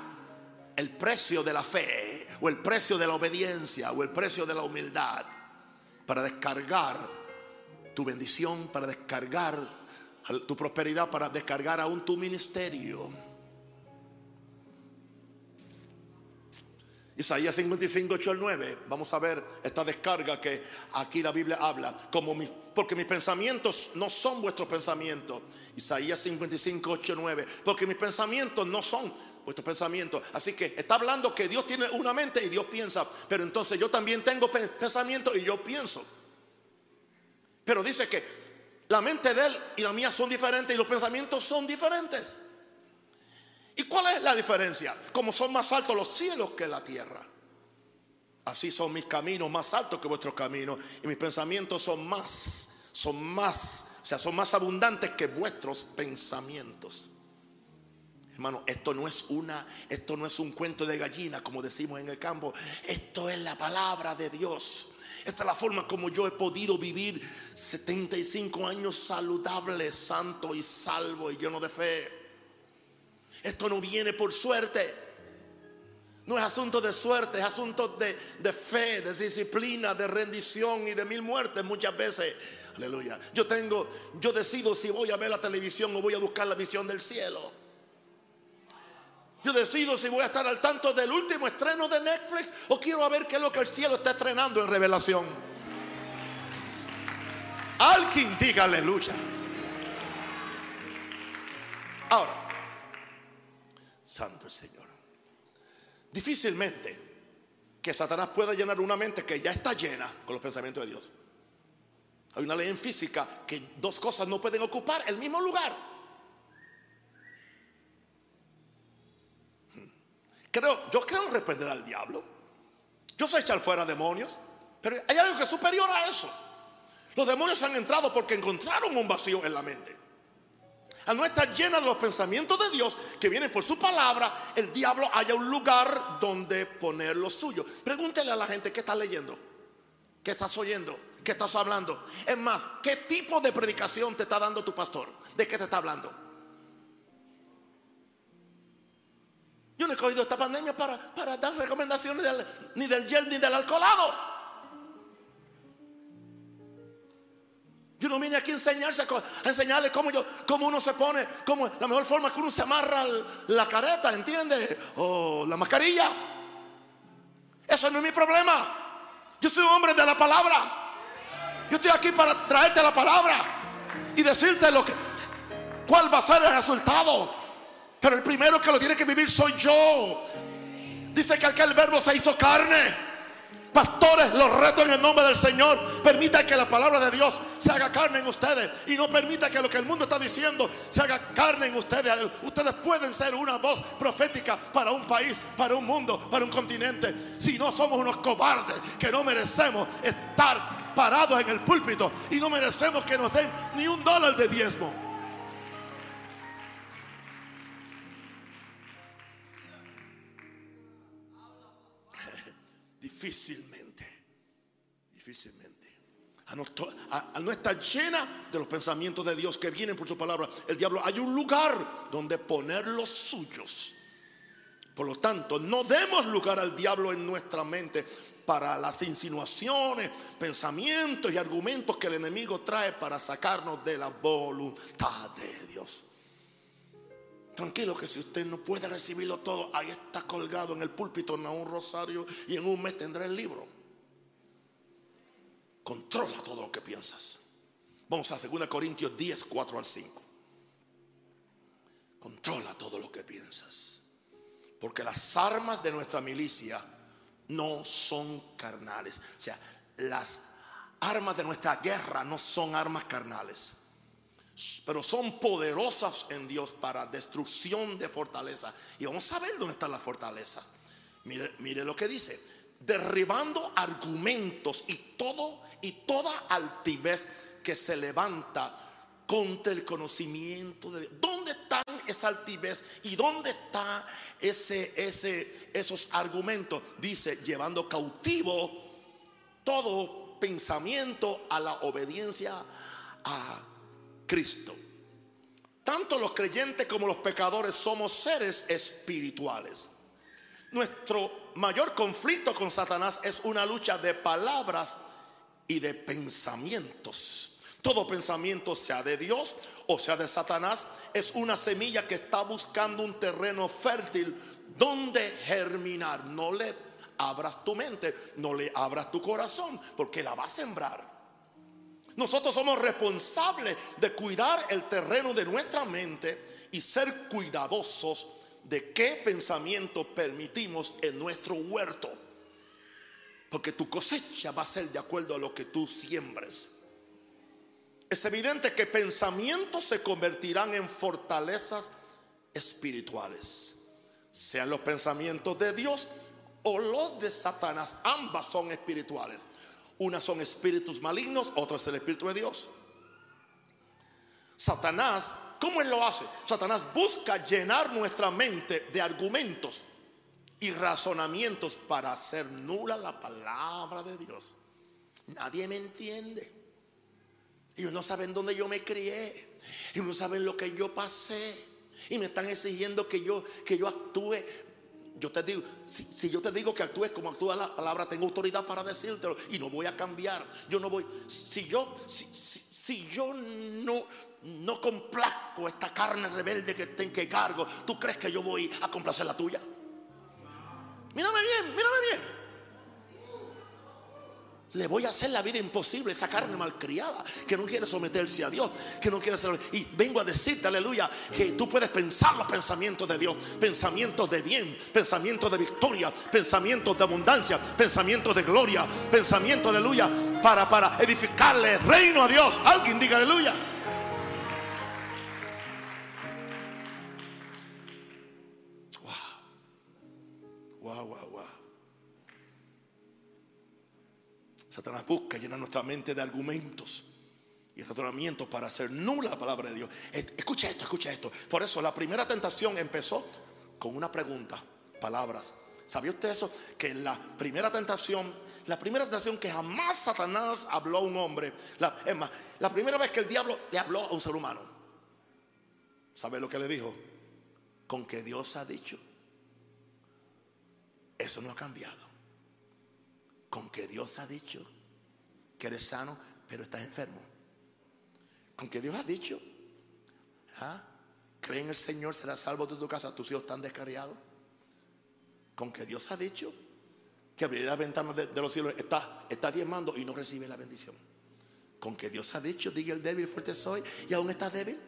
el precio de la fe o el precio de la obediencia o el precio de la humildad para descargar tu bendición, para descargar tu prosperidad, para descargar aún tu ministerio. Isaías 55, 8 al 9. Vamos a ver esta descarga que aquí la Biblia habla. Como porque mis pensamientos no son vuestros pensamientos. Isaías 55, 8 al 9. Porque mis pensamientos no son vuestros pensamientos. Así que está hablando que Dios tiene una mente y Dios piensa. Pero entonces yo también tengo pensamientos y yo pienso. Pero dice que la mente de Él y la mía son diferentes y los pensamientos son diferentes. ¿Y cuál es la diferencia? Como son más altos los cielos que la tierra. Así son mis caminos más altos que vuestros caminos. Y mis pensamientos son más, son más, o sea, son más abundantes que vuestros pensamientos. Hermano, esto no es una, esto no es un cuento de gallina, como decimos en el campo. Esto es la palabra de Dios. Esta es la forma como yo he podido vivir 75 años saludable, santo y salvo y lleno de fe. Esto no viene por suerte. No es asunto de suerte, es asunto de, fe, de disciplina, de rendición y de mil muertes muchas veces. Aleluya. Yo tengo, yo decido si voy a ver la televisión o voy a buscar la visión del cielo. Yo decido si voy a estar al tanto del último estreno de Netflix o quiero ver qué es lo que el cielo está estrenando en revelación. Alguien diga aleluya. Ahora, Santo el Señor. Difícilmente que Satanás pueda llenar una mente que ya está llena con los pensamientos de Dios. Hay una ley en física que dos cosas no pueden ocupar el mismo lugar. Creo, yo creo en reprender al diablo. Yo sé echar fuera demonios, pero hay algo que es superior a eso. Los demonios han entrado porque encontraron un vacío en la mente. al no estar llena de los pensamientos de Dios que vienen por su palabra, el diablo haya un lugar donde poner lo suyo. Pregúntele a la gente qué está leyendo, qué estás oyendo, qué estás hablando. Es más, ¿qué tipo de predicación te está dando tu pastor? ¿De qué te está hablando? Yo no he cogido esta pandemia para, para dar recomendaciones ni del gel ni del alcoholado. Yo no vine aquí a enseñarse, a enseñarle cómo, yo, cómo uno se pone, cómo la mejor forma que uno se amarra la careta, ¿entiende? O la mascarilla. Eso no es mi problema. Yo soy un hombre de la palabra. Yo estoy aquí para traerte la palabra y decirte lo que, cuál va a ser el resultado. Pero el primero que lo tiene que vivir soy yo. Dice que aquel verbo se hizo carne. Pastores, los reto en el nombre del Señor. Permita que la palabra de Dios se haga carne en ustedes. Y no permita que lo que el mundo está diciendo se haga carne en ustedes. Ustedes pueden ser una voz profética para un país, para un mundo, para un continente. Si no somos unos cobardes que no merecemos estar parados en el púlpito y no merecemos que nos den ni un dólar de diezmo. Difícilmente, difícilmente. Al no estar llena de los pensamientos de Dios que vienen por su palabra, el diablo hay un lugar donde poner los suyos. Por lo tanto, no demos lugar al diablo en nuestra mente para las insinuaciones, pensamientos y argumentos que el enemigo trae para sacarnos de la voluntad de Dios. Tranquilo que si usted no puede recibirlo todo, ahí está colgado en el púlpito, en un rosario y en un mes tendrá el libro. Controla todo lo que piensas. Vamos a 2 Corintios 10, 4 al 5. Controla todo lo que piensas. Porque las armas de nuestra milicia no son carnales. O sea, las armas de nuestra guerra no son armas carnales pero son poderosas en Dios para destrucción de fortalezas. Y vamos a ver dónde están las fortalezas. Mire, lo que dice, derribando argumentos y todo y toda altivez que se levanta contra el conocimiento de Dios. ¿Dónde están esa altivez y dónde está ese, ese, esos argumentos? Dice, llevando cautivo todo pensamiento a la obediencia a Cristo. Tanto los creyentes como los pecadores somos seres espirituales. Nuestro mayor conflicto con Satanás es una lucha de palabras y de pensamientos. Todo pensamiento, sea de Dios o sea de Satanás, es una semilla que está buscando un terreno fértil donde germinar. No le abras tu mente, no le abras tu corazón, porque la va a sembrar. Nosotros somos responsables de cuidar el terreno de nuestra mente y ser cuidadosos de qué pensamiento permitimos en nuestro huerto. Porque tu cosecha va a ser de acuerdo a lo que tú siembres. Es evidente que pensamientos se convertirán en fortalezas espirituales. Sean los pensamientos de Dios o los de Satanás. Ambas son espirituales. Unas son espíritus malignos, otras es el espíritu de Dios. Satanás, ¿cómo él lo hace? Satanás busca llenar nuestra mente de argumentos y razonamientos para hacer nula la palabra de Dios. Nadie me entiende. Ellos no saben dónde yo me crié. Ellos no saben lo que yo pasé. Y me están exigiendo que yo, que yo actúe yo te digo, si, yo te digo que actúes como actúa la palabra, tengo autoridad para decírtelo y no voy a cambiar. Yo no voy, si yo, si, si, yo no, no complazco esta carne rebelde que, tengo que cargo, ¿tú crees que yo voy a complacer la tuya? Mírame bien, mírame bien le voy a hacer la vida imposible, esa carne malcriada que no quiere someterse a Dios, que no quiere ser. Y vengo a decirte, aleluya, que tú puedes pensar los pensamientos de Dios, pensamientos de bien, pensamientos de victoria, pensamientos de abundancia, pensamientos de gloria, pensamientos, aleluya, para, para edificarle reino a Dios. Alguien diga aleluya. Satanás busca llenar nuestra mente de argumentos y razonamiento para hacer nula la palabra de Dios. Escucha esto, escucha esto. Por eso la primera tentación empezó con una pregunta, palabras. ¿Sabía usted eso? Que la primera tentación, la primera tentación que jamás Satanás habló a un hombre, la, es más, la primera vez que el diablo le habló a un ser humano, ¿sabe lo que le dijo? Con que Dios ha dicho. Eso no ha cambiado. Con que Dios ha dicho que eres sano, pero estás enfermo. Con que Dios ha dicho, ¿ah? cree en el Señor, serás salvo de tu casa, tus hijos están descarriados. Con que Dios ha dicho que abrirá la ventana de, los cielos, está, está diezmando y no recibe la bendición. Con que Dios ha dicho, diga el débil, fuerte soy, y aún estás débil.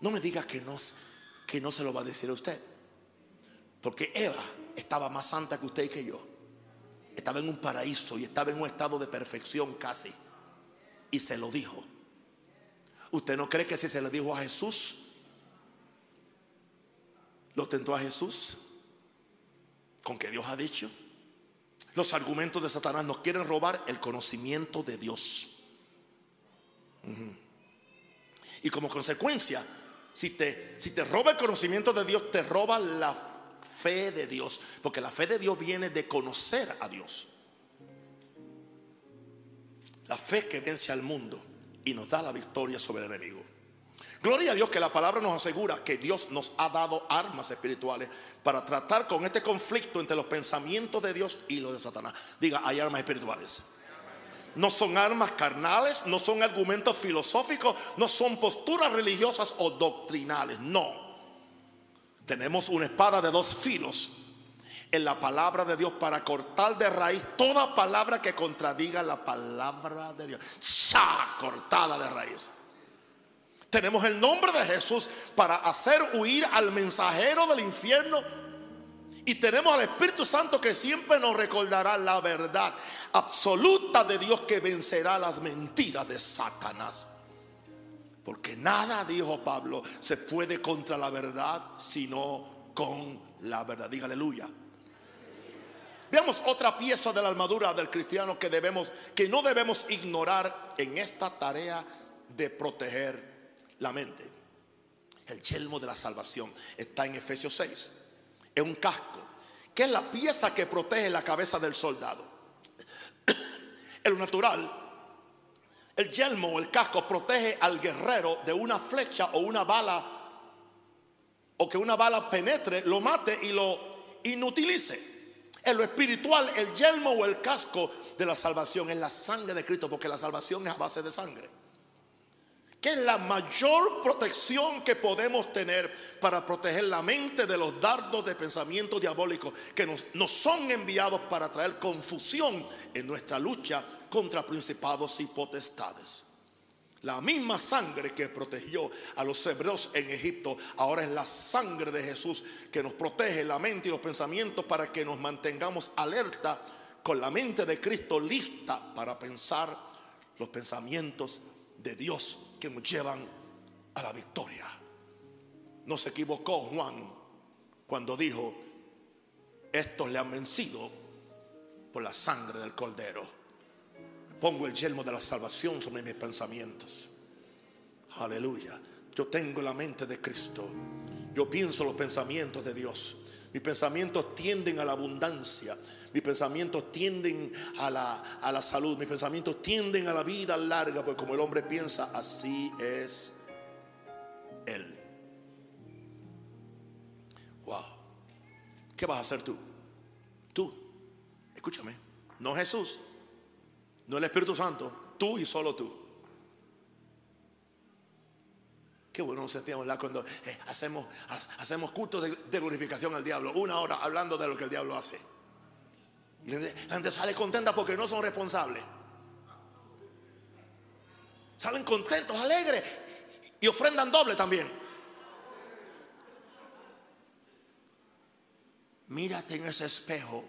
No me diga que no, que no se lo va a decir a usted. Porque Eva estaba más santa que usted y que yo. Estaba en un paraíso y estaba en un estado de perfección casi. Y se lo dijo. ¿Usted no cree que si se lo dijo a Jesús, lo tentó a Jesús? Con que Dios ha dicho. Los argumentos de Satanás nos quieren robar el conocimiento de Dios. Y como consecuencia, si te, si te roba el conocimiento de Dios, te roba la fe de Dios. Porque la fe de Dios viene de conocer a Dios. La fe que vence al mundo y nos da la victoria sobre el enemigo. Gloria a Dios que la palabra nos asegura que Dios nos ha dado armas espirituales para tratar con este conflicto entre los pensamientos de Dios y los de Satanás. Diga, hay armas espirituales. No son armas carnales, no son argumentos filosóficos, no son posturas religiosas o doctrinales. No. Tenemos una espada de dos filos en la palabra de Dios para cortar de raíz toda palabra que contradiga la palabra de Dios. Ya cortada de raíz. Tenemos el nombre de Jesús para hacer huir al mensajero del infierno. Y tenemos al Espíritu Santo que siempre nos recordará la verdad absoluta de Dios que vencerá las mentiras de Satanás. Porque nada, dijo Pablo, se puede contra la verdad sino con la verdad. Diga aleluya. Veamos otra pieza de la armadura del cristiano que debemos, que no debemos ignorar en esta tarea de proteger la mente. El yelmo de la salvación está en Efesios 6. Es un casco, que es la pieza que protege la cabeza del soldado. En lo natural, el yelmo o el casco protege al guerrero de una flecha o una bala, o que una bala penetre, lo mate y lo inutilice. En lo espiritual, el yelmo o el casco de la salvación es la sangre de Cristo, porque la salvación es a base de sangre. Que es la mayor protección que podemos tener para proteger la mente de los dardos de pensamiento diabólico que nos, nos son enviados para traer confusión en nuestra lucha contra principados y potestades. La misma sangre que protegió a los hebreos en Egipto, ahora es la sangre de Jesús que nos protege la mente y los pensamientos para que nos mantengamos alerta con la mente de Cristo lista para pensar los pensamientos de Dios que nos llevan a la victoria. No se equivocó Juan cuando dijo, estos le han vencido por la sangre del cordero. Pongo el yelmo de la salvación sobre mis pensamientos. Aleluya. Yo tengo la mente de Cristo. Yo pienso los pensamientos de Dios. Mis pensamientos tienden a la abundancia. Mis pensamientos tienden a la, a la salud. Mis pensamientos tienden a la vida larga. Porque como el hombre piensa, así es Él. Wow. ¿Qué vas a hacer tú? Tú. Escúchame. No Jesús. No el Espíritu Santo, tú y solo tú. Qué bueno nos sentimos cuando eh, hacemos, hacemos cultos de, glorificación al diablo, una hora hablando de lo que el diablo hace. Y la gente sale contenta porque no son responsables. Salen contentos, alegres y ofrendan doble también. Mírate en ese espejo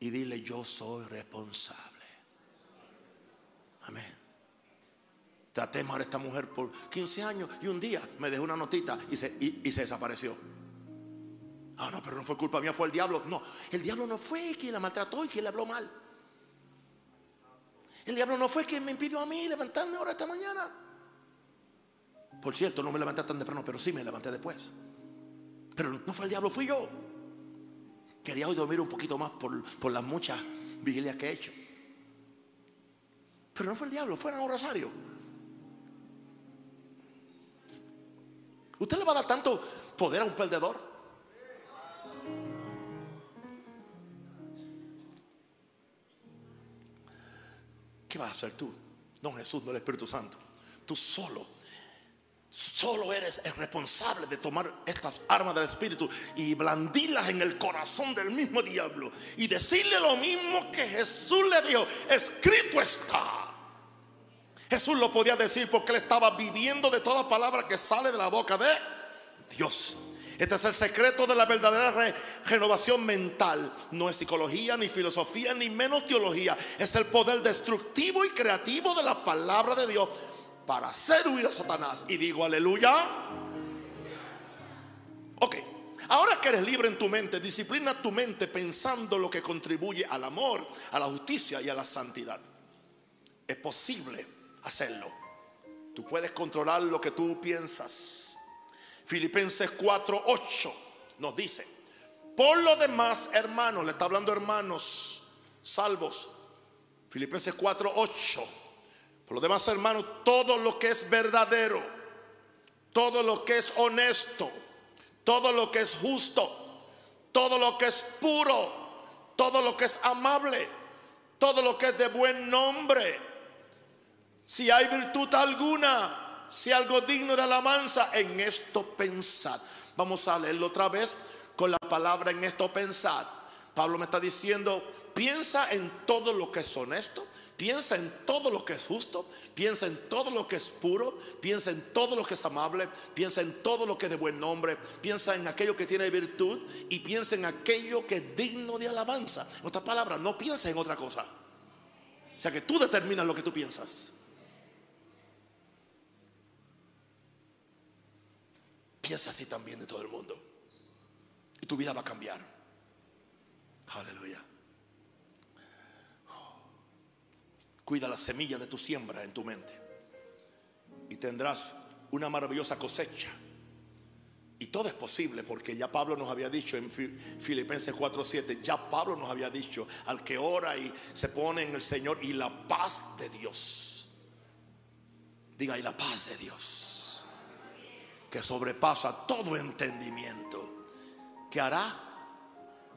y dile yo soy responsable. Amén. Traté mal a esta mujer por 15 años y un día me dejó una notita y se, y, se desapareció. Ah, no, pero no fue culpa mía, fue el diablo. No, el diablo no fue quien la maltrató y quien le habló mal. El diablo no fue quien me impidió a mí levantarme ahora esta mañana. Por cierto, no me levanté tan temprano, pero sí me levanté después. Pero no fue el diablo, fui yo. Quería hoy dormir un poquito más por, por las muchas vigilias que he hecho. Pero no fue el diablo, fue un rosario. ¿Usted le va a dar tanto poder a un perdedor? ¿Qué vas a hacer tú? No Jesús, no el Espíritu Santo. Tú solo Solo eres el responsable de tomar estas armas del Espíritu y blandirlas en el corazón del mismo diablo y decirle lo mismo que Jesús le dijo. Escrito está. Jesús lo podía decir porque él estaba viviendo de toda palabra que sale de la boca de Dios. Este es el secreto de la verdadera renovación mental. No es psicología, ni filosofía, ni menos teología. Es el poder destructivo y creativo de la palabra de Dios para hacer huir a Satanás. Y digo aleluya. Ok, ahora que eres libre en tu mente, disciplina tu mente pensando lo que contribuye al amor, a la justicia y a la santidad. Es posible hacerlo. Tú puedes controlar lo que tú piensas. Filipenses 4:8 nos dice, por lo demás, hermanos, le está hablando hermanos salvos. Filipenses 4:8 por lo demás, hermanos, todo lo que es verdadero, todo lo que es honesto, todo lo que es justo, todo lo que es puro, todo lo que es amable, todo lo que es de buen nombre. Si hay virtud alguna, si algo digno de alabanza, en esto pensad. Vamos a leerlo otra vez con la palabra en esto pensad. Pablo me está diciendo, piensa en todo lo que es honesto, Piensa en todo lo que es justo, piensa en todo lo que es puro, piensa en todo lo que es amable, piensa en todo lo que es de buen nombre, piensa en aquello que tiene virtud y piensa en aquello que es digno de alabanza. En otras palabras, no piensa en otra cosa. O sea que tú determinas lo que tú piensas. Piensa así también de todo el mundo. Y tu vida va a cambiar. Aleluya. Cuida la semilla de tu siembra en tu mente. Y tendrás una maravillosa cosecha. Y todo es posible porque ya Pablo nos había dicho en Filipenses 4:7, ya Pablo nos había dicho, al que ora y se pone en el Señor y la paz de Dios. Diga, y la paz de Dios, que sobrepasa todo entendimiento, que hará,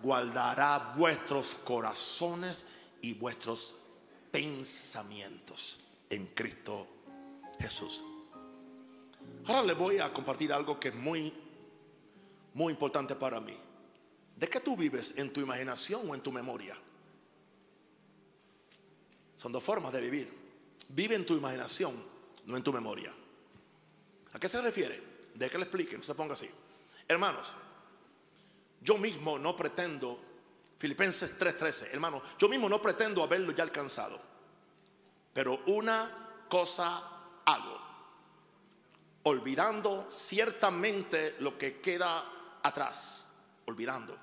guardará vuestros corazones y vuestros pensamientos en Cristo Jesús. Ahora le voy a compartir algo que es muy, muy importante para mí. ¿De qué tú vives? ¿En tu imaginación o en tu memoria? Son dos formas de vivir. Vive en tu imaginación, no en tu memoria. ¿A qué se refiere? De que le explique, no se ponga así. Hermanos, yo mismo no pretendo Filipenses 3:13. Hermano, yo mismo no pretendo haberlo ya alcanzado. Pero una cosa hago. Olvidando ciertamente lo que queda atrás. Olvidando.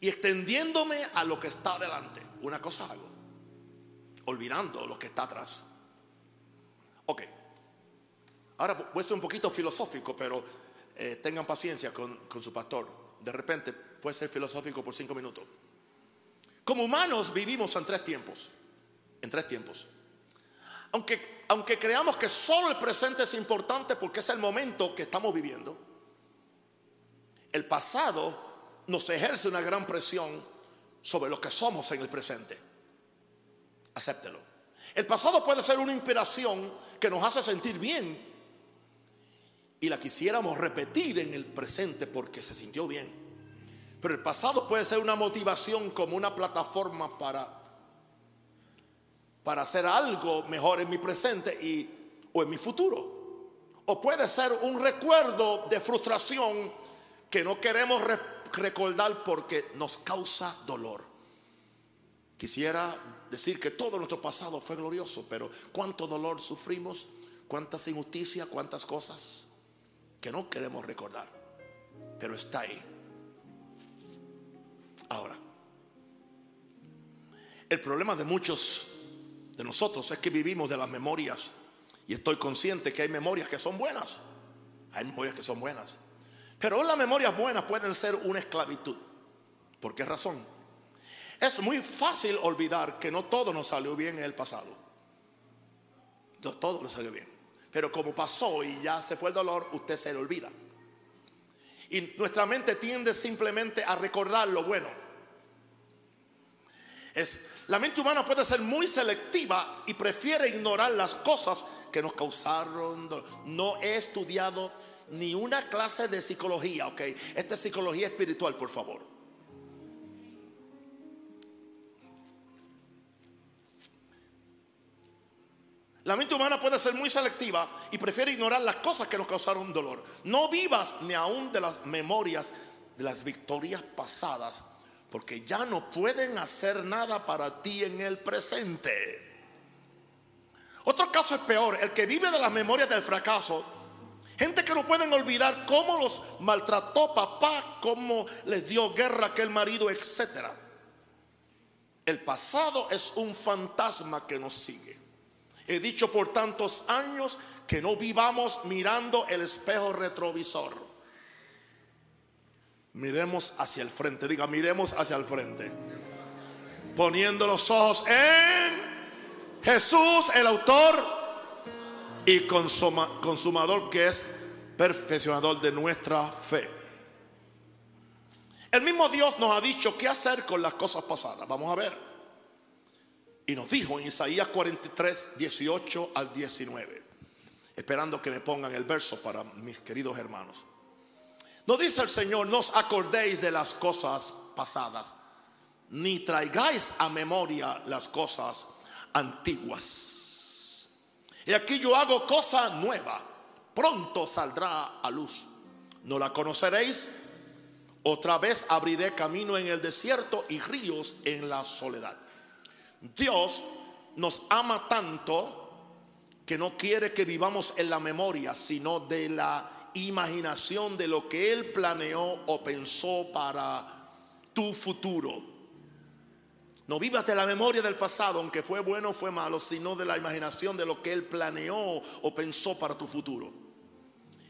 Y extendiéndome a lo que está adelante. Una cosa hago. Olvidando lo que está atrás. Ok. Ahora voy a ser un poquito filosófico, pero eh, tengan paciencia con, con su pastor. De repente puede ser filosófico por cinco minutos. Como humanos vivimos en tres tiempos. En tres tiempos. Aunque, aunque creamos que solo el presente es importante porque es el momento que estamos viviendo, el pasado nos ejerce una gran presión sobre lo que somos en el presente. Acéptelo. El pasado puede ser una inspiración que nos hace sentir bien y la quisiéramos repetir en el presente porque se sintió bien. Pero el pasado puede ser una motivación como una plataforma para, para hacer algo mejor en mi presente y, o en mi futuro. O puede ser un recuerdo de frustración que no queremos recordar porque nos causa dolor. Quisiera decir que todo nuestro pasado fue glorioso, pero cuánto dolor sufrimos, cuántas injusticias, cuántas cosas que no queremos recordar, pero está ahí. Ahora, el problema de muchos de nosotros es que vivimos de las memorias. Y estoy consciente que hay memorias que son buenas. Hay memorias que son buenas. Pero las memorias buenas pueden ser una esclavitud. ¿Por qué razón? Es muy fácil olvidar que no todo nos salió bien en el pasado. No todo nos salió bien. Pero como pasó y ya se fue el dolor, usted se le olvida. Y nuestra mente tiende simplemente a recordar lo bueno. Es, la mente humana puede ser muy selectiva y prefiere ignorar las cosas que nos causaron dolor. No he estudiado ni una clase de psicología, ok. Esta es psicología espiritual, por favor. La mente humana puede ser muy selectiva y prefiere ignorar las cosas que nos causaron dolor. No vivas ni aún de las memorias de las victorias pasadas, porque ya no pueden hacer nada para ti en el presente. Otro caso es peor, el que vive de las memorias del fracaso. Gente que no pueden olvidar cómo los maltrató papá, cómo les dio guerra aquel marido, etc. El pasado es un fantasma que nos sigue. He dicho por tantos años que no vivamos mirando el espejo retrovisor. Miremos hacia el frente, diga, miremos hacia el frente. Poniendo los ojos en Jesús, el autor y consumador que es perfeccionador de nuestra fe. El mismo Dios nos ha dicho qué hacer con las cosas pasadas. Vamos a ver. Y nos dijo en Isaías 43, 18 al 19, esperando que me pongan el verso para mis queridos hermanos. Nos dice el Señor, no os acordéis de las cosas pasadas, ni traigáis a memoria las cosas antiguas. Y aquí yo hago cosa nueva, pronto saldrá a luz. No la conoceréis, otra vez abriré camino en el desierto y ríos en la soledad. Dios nos ama tanto que no quiere que vivamos en la memoria, sino de la imaginación de lo que Él planeó o pensó para tu futuro. No vivas de la memoria del pasado, aunque fue bueno o fue malo, sino de la imaginación de lo que Él planeó o pensó para tu futuro.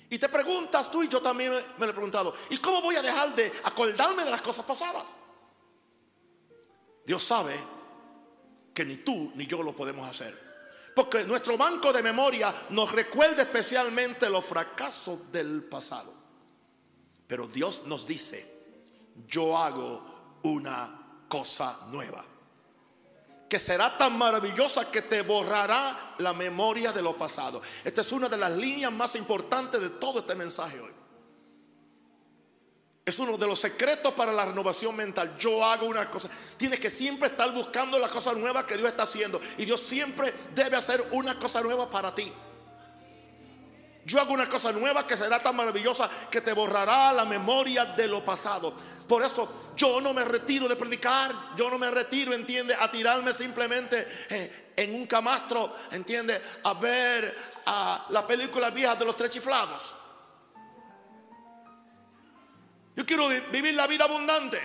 Y te preguntas tú y yo también me lo he preguntado, ¿y cómo voy a dejar de acordarme de las cosas pasadas? Dios sabe que ni tú ni yo lo podemos hacer. Porque nuestro banco de memoria nos recuerda especialmente los fracasos del pasado. Pero Dios nos dice, yo hago una cosa nueva. Que será tan maravillosa que te borrará la memoria de lo pasado. Esta es una de las líneas más importantes de todo este mensaje hoy. Es uno de los secretos para la renovación mental. Yo hago una cosa. Tienes que siempre estar buscando la cosa nueva que Dios está haciendo. Y Dios siempre debe hacer una cosa nueva para ti. Yo hago una cosa nueva que será tan maravillosa que te borrará la memoria de lo pasado. Por eso yo no me retiro de predicar, yo no me retiro, entiende, a tirarme simplemente eh, en un camastro, entiende, a ver a la película vieja de los tres chiflados. Yo quiero vivir la vida abundante.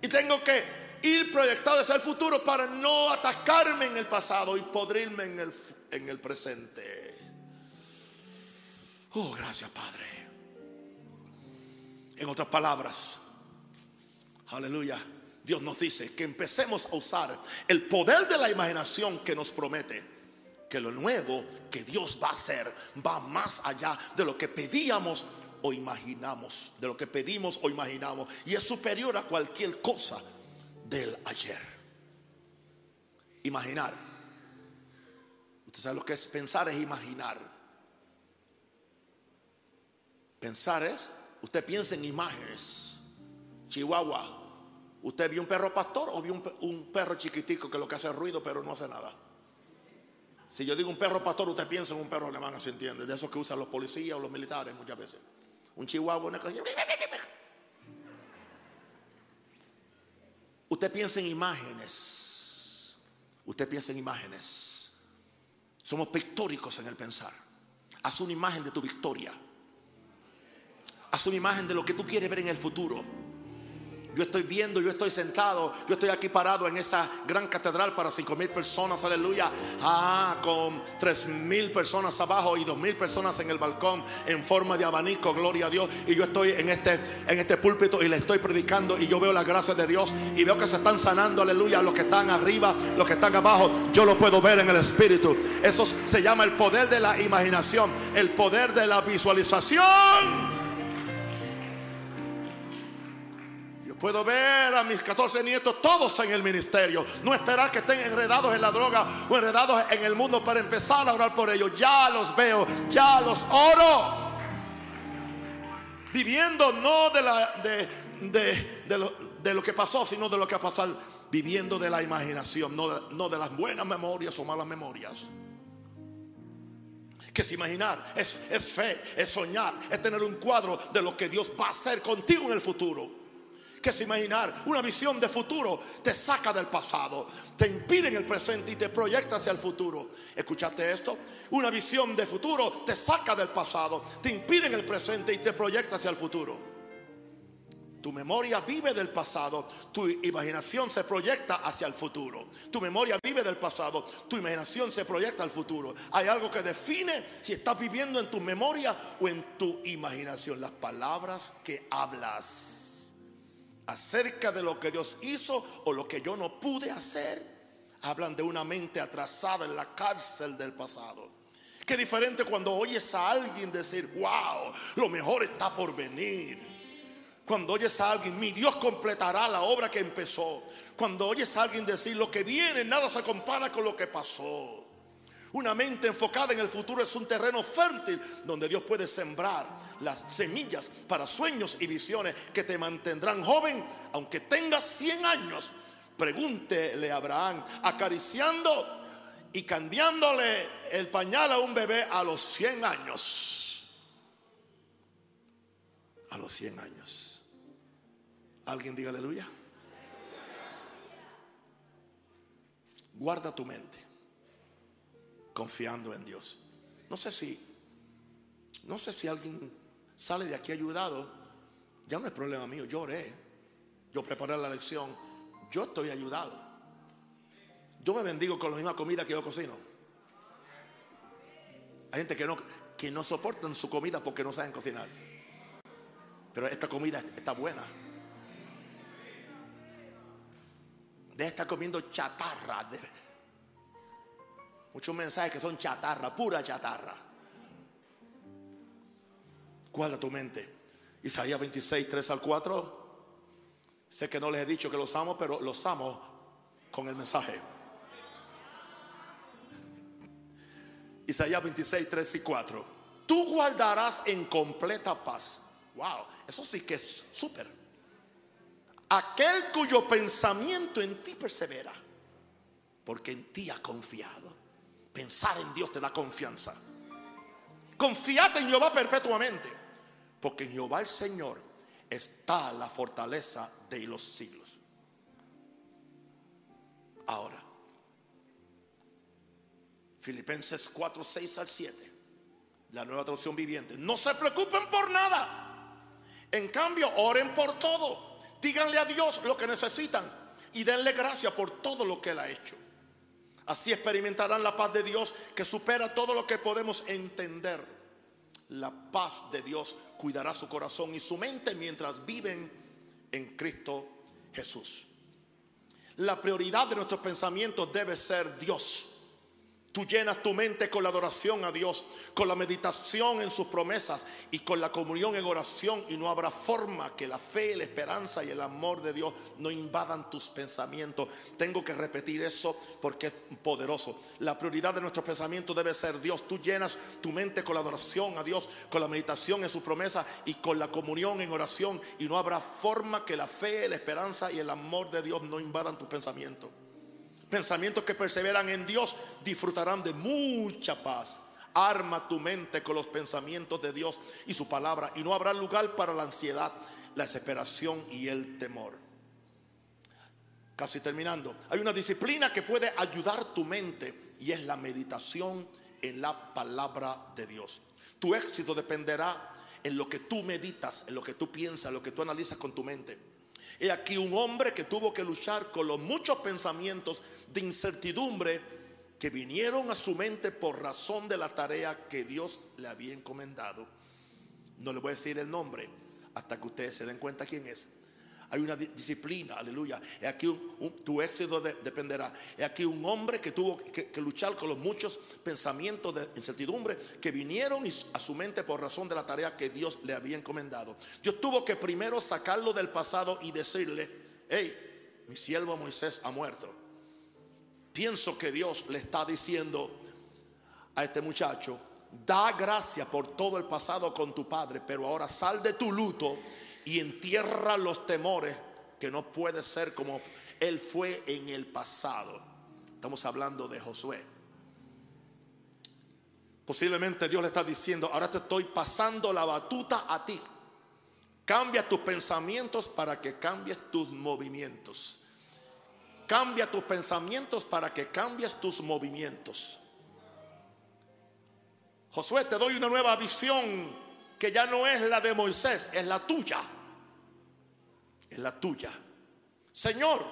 Y tengo que ir proyectado hacia el futuro para no atascarme en el pasado y podrirme en el, en el presente. Oh, gracias Padre. En otras palabras, aleluya, Dios nos dice que empecemos a usar el poder de la imaginación que nos promete que lo nuevo que Dios va a hacer va más allá de lo que pedíamos o imaginamos, de lo que pedimos o imaginamos, y es superior a cualquier cosa del ayer. Imaginar. Usted sabe lo que es pensar, es imaginar. Pensar es, usted piensa en imágenes. Chihuahua, ¿usted vio un perro pastor o vio un, perro chiquitico que lo que hace ruido pero no hace nada? Si yo digo un perro pastor, usted piensa en un perro alemán, ¿se entiende? De esos que usan los policías o los militares muchas veces un chihuahua, una cosa. Usted piensa en imágenes. Usted piensa en imágenes. Somos pictóricos en el pensar. Haz una imagen de tu victoria. Haz una imagen de lo que tú quieres ver en el futuro. Yo estoy viendo, yo estoy sentado, yo estoy aquí parado en esa gran catedral para cinco mil personas, aleluya. Ah, con tres mil personas abajo y dos mil personas en el balcón en forma de abanico, gloria a Dios. Y yo estoy en este, en este púlpito y le estoy predicando y yo veo la gracia de Dios y veo que se están sanando, aleluya, los que están arriba, los que están abajo. Yo lo puedo ver en el espíritu. Eso se llama el poder de la imaginación, el poder de la visualización. Puedo ver a mis 14 nietos todos en el ministerio. No esperar que estén enredados en la droga o enredados en el mundo para empezar a orar por ellos. Ya los veo, ya los oro. Viviendo no de, la, de, lo, de lo, que pasó, sino de lo que ha pasado. Viviendo de la imaginación, no de, no de las buenas memorias o malas memorias. Que es imaginar, es, es fe, es soñar, es tener un cuadro de lo que Dios va a hacer contigo en el futuro que es imaginar una visión de futuro, te saca del pasado, te impide en el presente y te proyecta hacia el futuro. ¿Escuchaste esto? Una visión de futuro te saca del pasado, te impide en el presente y te proyecta hacia el futuro. Tu memoria vive del pasado, tu imaginación se proyecta hacia el futuro. Tu memoria vive del pasado, tu imaginación se proyecta al futuro. Hay algo que define si estás viviendo en tu memoria o en tu imaginación. Las palabras que hablas acerca de lo que Dios hizo o lo que yo no pude hacer, hablan de una mente atrasada en la cárcel del pasado. Qué diferente cuando oyes a alguien decir, wow, lo mejor está por venir. Cuando oyes a alguien, mi Dios completará la obra que empezó. Cuando oyes a alguien decir, lo que viene, nada se compara con lo que pasó. Una mente enfocada en el futuro es un terreno fértil donde Dios puede sembrar las semillas para sueños y visiones que te mantendrán joven aunque tengas 100 años. Pregúntele a Abraham, acariciando y cambiándole el pañal a un bebé a los 100 años. A los 100 años. ¿Alguien diga aleluya? Guarda tu mente confiando en Dios. No sé si, no sé si alguien sale de aquí ayudado. Ya no es problema mío, yo oré, yo preparé la lección, yo estoy ayudado. Yo me bendigo con la misma comida que yo cocino. Hay gente que no, que no soportan su comida porque no saben cocinar. Pero esta comida está buena. De estar comiendo chatarra. Muchos mensajes que son chatarra, pura chatarra. Guarda tu mente. Isaías 26, 3 al 4. Sé que no les he dicho que los amo, pero los amo con el mensaje. Isaías 26, 3 y 4. Tú guardarás en completa paz. Wow, eso sí que es súper. Aquel cuyo pensamiento en ti persevera, porque en ti ha confiado. Pensar en Dios te da confianza. Confiate en Jehová perpetuamente, porque en Jehová el Señor está la fortaleza de los siglos. Ahora, Filipenses 4, 6 al 7, la nueva traducción viviente. No se preocupen por nada. En cambio, oren por todo. Díganle a Dios lo que necesitan y denle gracia por todo lo que Él ha hecho. Así experimentarán la paz de Dios que supera todo lo que podemos entender. La paz de Dios cuidará su corazón y su mente mientras viven en Cristo Jesús. La prioridad de nuestros pensamientos debe ser Dios. Tú llenas tu mente con la adoración a Dios, con la meditación en sus promesas y con la comunión en oración y no habrá forma que la fe, la esperanza y el amor de Dios no invadan tus pensamientos. Tengo que repetir eso porque es poderoso. La prioridad de nuestros pensamientos debe ser Dios. Tú llenas tu mente con la adoración a Dios, con la meditación en sus promesas y con la comunión en oración y no habrá forma que la fe, la esperanza y el amor de Dios no invadan tus pensamientos. Pensamientos que perseveran en Dios disfrutarán de mucha paz. Arma tu mente con los pensamientos de Dios y su palabra y no habrá lugar para la ansiedad, la desesperación y el temor. Casi terminando. Hay una disciplina que puede ayudar tu mente y es la meditación en la palabra de Dios. Tu éxito dependerá en lo que tú meditas, en lo que tú piensas, en lo que tú analizas con tu mente. He aquí un hombre que tuvo que luchar con los muchos pensamientos de incertidumbre que vinieron a su mente por razón de la tarea que Dios le había encomendado. No le voy a decir el nombre hasta que ustedes se den cuenta quién es hay una disciplina, aleluya. Y aquí tu éxito dependerá. Y aquí un hombre que tuvo que, luchar con los muchos pensamientos de incertidumbre que vinieron a su mente por razón de la tarea que Dios le había encomendado. Dios tuvo que primero sacarlo del pasado y decirle, hey, mi siervo Moisés ha muerto. Pienso que Dios le está diciendo a este muchacho, da gracias por todo el pasado con tu padre, pero ahora sal de tu luto y entierra los temores que no puede ser como él fue en el pasado. Estamos hablando de Josué. Posiblemente Dios le está diciendo, ahora te estoy pasando la batuta a ti. Cambia tus pensamientos para que cambies tus movimientos. Cambia tus pensamientos para que cambies tus movimientos. Josué, te doy una nueva visión que ya no es la de Moisés, es la tuya. Es la tuya. Señor,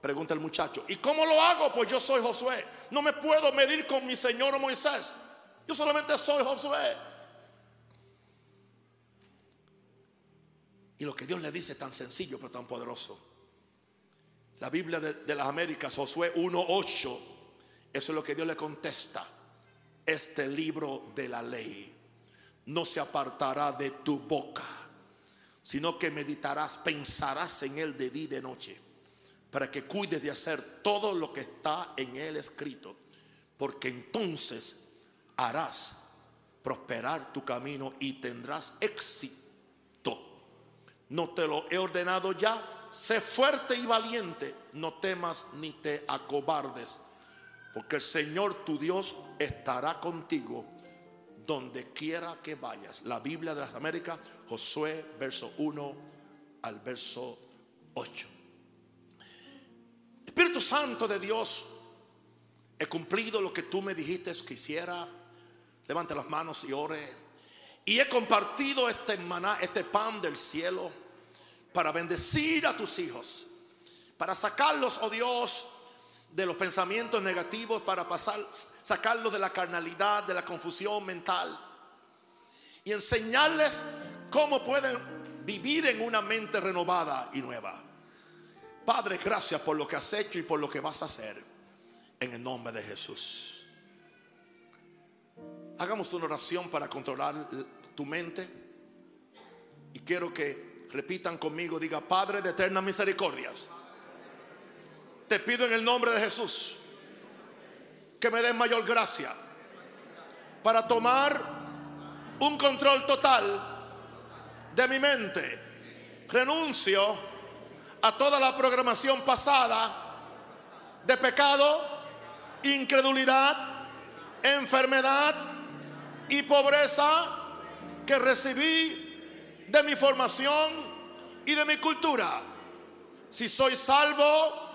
pregunta el muchacho, ¿y cómo lo hago? Pues yo soy Josué. No me puedo medir con mi Señor Moisés. Yo solamente soy Josué. Y lo que Dios le dice es tan sencillo pero tan poderoso. La Biblia de, de las Américas, Josué 1.8, eso es lo que Dios le contesta. Este libro de la ley no se apartará de tu boca, sino que meditarás, pensarás en él de día y de noche, para que cuides de hacer todo lo que está en él escrito, porque entonces harás prosperar tu camino y tendrás éxito. No te lo he ordenado ya, sé fuerte y valiente, no temas ni te acobardes, porque el Señor tu Dios estará contigo donde quiera que vayas. La Biblia de las Américas, Josué, verso 1 al verso 8. Espíritu Santo de Dios, he cumplido lo que tú me dijiste que hiciera. Levante las manos y ore. Y he compartido este maná, este pan del cielo, para bendecir a tus hijos, para sacarlos, oh Dios, de los pensamientos negativos para pasar, sacarlos de la carnalidad, de la confusión mental y enseñarles cómo pueden vivir en una mente renovada y nueva. Padre, gracias por lo que has hecho y por lo que vas a hacer en el nombre de Jesús. Hagamos una oración para controlar tu mente y quiero que repitan conmigo, diga, Padre de eternas misericordias te pido en el nombre de Jesús que me den mayor gracia para tomar un control total de mi mente. Renuncio a toda la programación pasada de pecado, incredulidad, enfermedad y pobreza que recibí de mi formación y de mi cultura. Si soy salvo,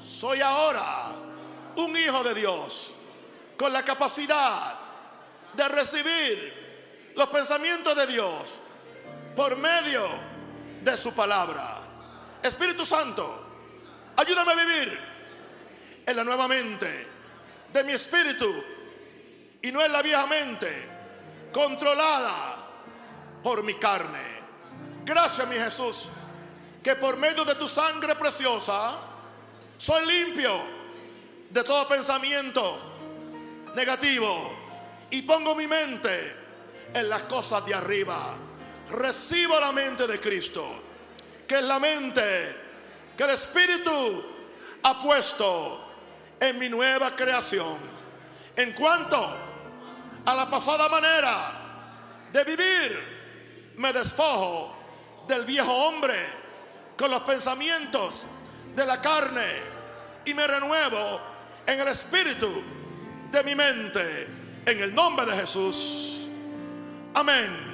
soy ahora un hijo de Dios con la capacidad de recibir los pensamientos de Dios por medio de su palabra. Espíritu Santo, ayúdame a vivir en la nueva mente de mi espíritu y no en la vieja mente controlada por mi carne. Gracias mi Jesús, que por medio de tu sangre preciosa, soy limpio de todo pensamiento negativo y pongo mi mente en las cosas de arriba. Recibo la mente de Cristo, que es la mente que el Espíritu ha puesto en mi nueva creación. En cuanto a la pasada manera de vivir, me despojo del viejo hombre con los pensamientos de la carne y me renuevo en el espíritu de mi mente. En el nombre de Jesús. Amén.